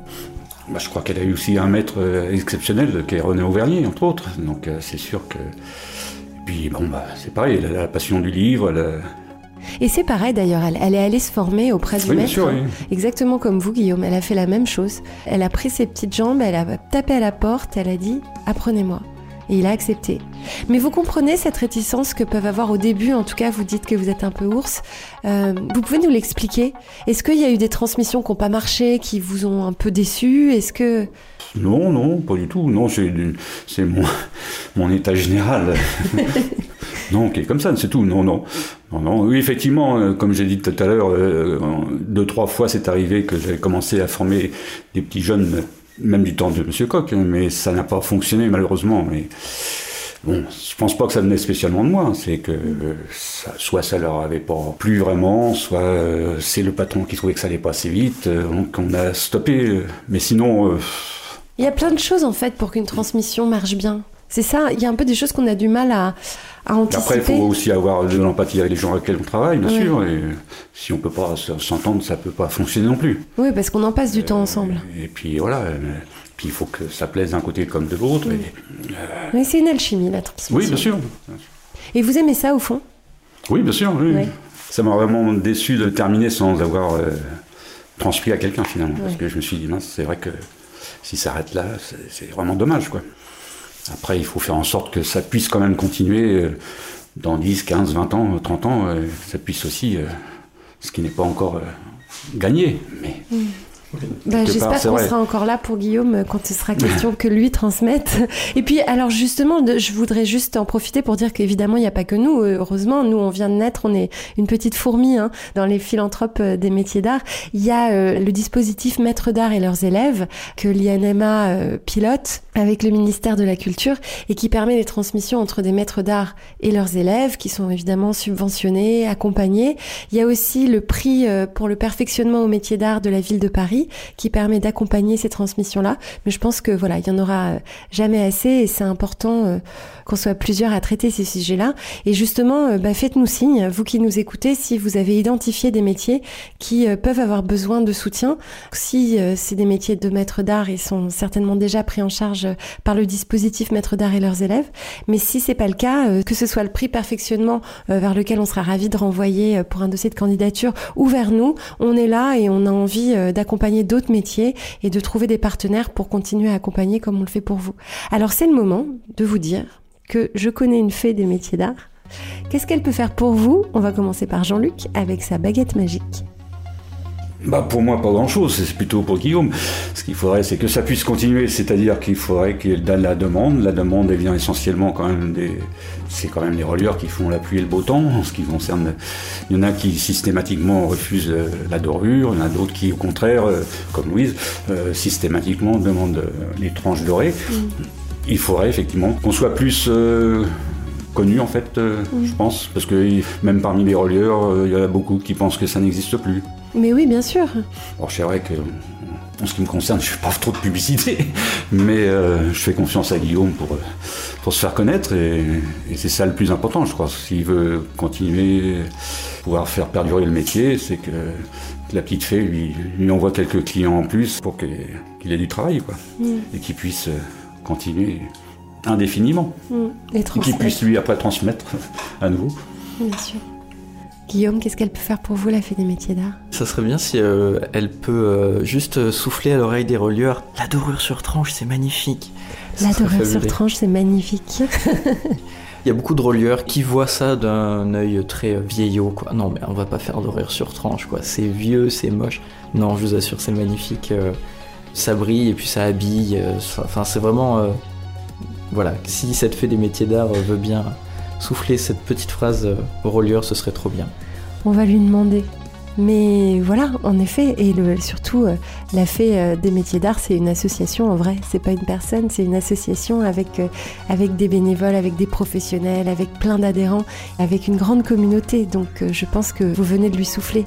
Speaker 2: Bah, Je crois qu'elle a eu aussi un maître exceptionnel, qui est René Auvernier, entre autres. Donc c'est sûr que... Puis bon, bah, c'est pareil, la passion du livre,
Speaker 1: et c'est pareil d'ailleurs, elle, est allée se former auprès du maître, exactement comme vous Guillaume, elle a fait la même chose. Elle a pris ses petites jambes, elle a tapé à la porte, elle a dit apprenez-moi. Et il a accepté. Mais vous comprenez cette réticence que peuvent avoir au début, en tout cas vous dites que vous êtes un peu ours. Euh, vous pouvez nous l'expliquer? Est-ce qu'il y a eu des transmissions qui n'ont pas marché, qui vous ont un peu déçu Est-ce que...
Speaker 2: Non, non, pas du tout. Non, c'est mon, mon état général. non, qui est comme ça, c'est tout. Non, non. Non. Oui, effectivement, euh, comme j'ai dit tout à l'heure, euh, deux, trois fois c'est arrivé que j'avais commencé à former des petits jeunes, même du temps de M. Coq, hein, mais ça n'a pas fonctionné malheureusement. Mais bon, je pense pas que ça venait spécialement de moi. C'est que soit ça leur avait pas plu vraiment, soit c'est le patron qui trouvait que ça allait pas assez vite, donc on a stoppé. Mais sinon.
Speaker 1: Il y a plein de choses en fait pour qu'une transmission marche bien. C'est ça, il y a un peu des choses qu'on a du mal à, anticiper.
Speaker 2: Après, il faut aussi avoir de l'empathie avec les gens avec lesquels on travaille, bien sûr. Et si on peut pas s'entendre, ça peut pas fonctionner non plus.
Speaker 1: Oui, parce qu'on en passe du temps ensemble.
Speaker 2: Et puis voilà. Puis il faut que ça plaise d'un côté comme de l'autre.
Speaker 1: Mais c'est une alchimie, la transmission.
Speaker 2: Oui, bien sûr.
Speaker 1: Et vous aimez ça au fond?
Speaker 2: Oui, bien sûr. Oui. Ça m'a vraiment déçu de terminer sans avoir euh, transmis à quelqu'un finalement. Parce que je me suis dit, c'est vrai que si ça arrête là, c'est vraiment dommage, quoi. Après, il faut faire en sorte que ça puisse quand même continuer euh, dans 10, 15, 20 ans, 30 ans, euh, ça puisse aussi, euh, ce qui n'est pas encore gagné, mais mm.
Speaker 1: Bah, j'espère qu'on sera encore là pour Guillaume quand ce sera question que lui transmette. Et puis, alors justement, je voudrais juste en profiter pour dire qu'évidemment, il n'y a pas que nous. Heureusement, nous, on vient de naître, on est une petite fourmi hein, dans les philanthropes euh, des métiers d'art. Il y a euh, le dispositif Maîtres d'art et leurs élèves que l'INMA euh, pilote avec le ministère de la Culture et qui permet les transmissions entre des maîtres d'art et leurs élèves qui sont évidemment subventionnés, accompagnés. Il y a aussi le prix pour le perfectionnement au métier d'art de la ville de Paris qui permet d'accompagner ces transmissions-là. Mais je pense que voilà, il y en aura jamais assez et c'est important euh, qu'on soit plusieurs à traiter ces sujets-là. Et justement, euh, bah, faites-nous signe, vous qui nous écoutez, si vous avez identifié des métiers qui euh, peuvent avoir besoin de soutien. Si c'est des métiers de maître d'art, ils sont certainement déjà pris en charge par le dispositif maître d'art et leurs élèves. Mais si c'est pas le cas, que ce soit le prix perfectionnement vers lequel on sera ravi de renvoyer pour un dossier de candidature ou vers nous, on est là et on a envie d'accompagner d'autres métiers et de trouver des partenaires pour continuer à accompagner comme on le fait pour vous. Alors c'est le moment de vous dire que je connais une fée des métiers d'art. Qu'est-ce qu'elle peut faire pour vous? On va commencer par Jean-Luc avec sa baguette magique.
Speaker 2: Bah pour moi, pas grand-chose, c'est plutôt pour Guillaume. Ce qu'il faudrait, c'est que ça puisse continuer, c'est-à-dire qu'il faudrait qu'il y ait la demande. La demande, elle vient essentiellement quand même des... C'est quand même les relieurs qui font la pluie et le beau temps, en ce qui concerne... Il y en a qui systématiquement refusent euh, la dorure, il y en a d'autres qui, au contraire, euh, comme Louise, euh, systématiquement demandent les tranches dorées. Mm. Il faudrait effectivement qu'on soit plus connu en fait, mm. je pense, parce que même parmi les relieurs, il y en a beaucoup qui pensent que ça n'existe plus.
Speaker 1: Mais oui, bien sûr.
Speaker 2: Alors c'est vrai que, en ce qui me concerne, je fais pas trop de publicité, mais euh, je fais confiance à Guillaume pour, pour se faire connaître, et, c'est ça le plus important, je crois. S'il veut continuer, pouvoir faire perdurer le métier, c'est que la petite fée lui, lui envoie quelques clients en plus pour qu'il ait du travail, quoi, et qu'il puisse continuer indéfiniment. Mm. Et, qu'il puisse lui après transmettre à nouveau.
Speaker 1: Bien sûr. Guillaume, qu'est-ce qu'elle peut faire pour vous, la fée des métiers d'art?
Speaker 3: Ça serait bien si euh, elle peut euh, juste euh, souffler à l'oreille des relieurs. La dorure sur tranche, c'est magnifique.
Speaker 1: La dorure sur tranche, c'est magnifique.
Speaker 3: Il y a beaucoup de relieurs qui voient ça d'un œil très vieillot, quoi. Non, mais on va pas faire dorure sur tranche, quoi. C'est vieux, c'est moche. Non, je vous assure, c'est magnifique. Ça brille et puis ça habille. Enfin, c'est vraiment. Voilà, si cette fée des métiers d'art veut bien souffler cette petite phrase euh, au relieur, ce serait trop bien.
Speaker 1: On va lui demander. Mais voilà, en effet, et surtout, euh, la Fée euh, des métiers d'art, c'est une association en vrai. C'est pas une personne, c'est une association avec, euh, avec des bénévoles, avec des professionnels, avec plein d'adhérents, avec une grande communauté. Donc je pense que vous venez de lui souffler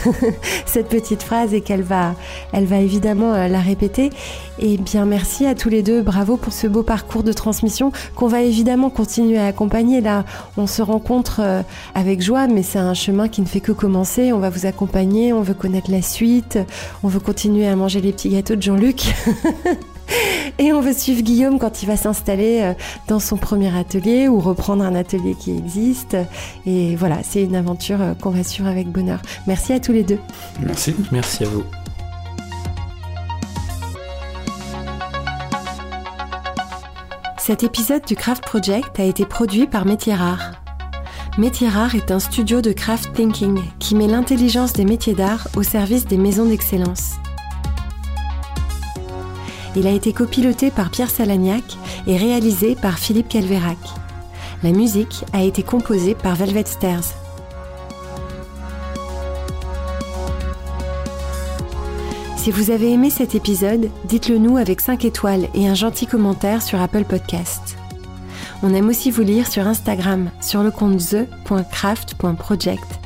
Speaker 1: cette petite phrase et qu'elle va, elle va évidemment la répéter. Et bien merci à tous les deux, bravo pour ce beau parcours de transmission qu'on va évidemment continuer à accompagner. Là, on se rencontre avec joie, mais c'est un chemin qui ne fait que commencer. On va vous accompagner, on veut connaître la suite, on veut continuer à manger les petits gâteaux de Jean-Luc. Et on veut suivre Guillaume quand il va s'installer euh, dans son premier atelier ou reprendre un atelier qui existe. Et voilà, c'est une aventure euh, qu'on va suivre avec bonheur. Merci à tous les deux.
Speaker 2: Merci.
Speaker 3: Merci à vous.
Speaker 1: Cet épisode du Craft Project a été produit par Métier Rare. Métier Rare est un studio de craft thinking qui met l'intelligence des métiers d'art au service des maisons d'excellence. Il a été copiloté par Pierre Salagnac et réalisé par Philippe Calvérac. La musique a été composée par Velvet Stairs. Si vous avez aimé cet épisode, dites-le nous avec 5 étoiles et un gentil commentaire sur Apple Podcast. On aime aussi vous lire sur Instagram, sur le compte the.craft.project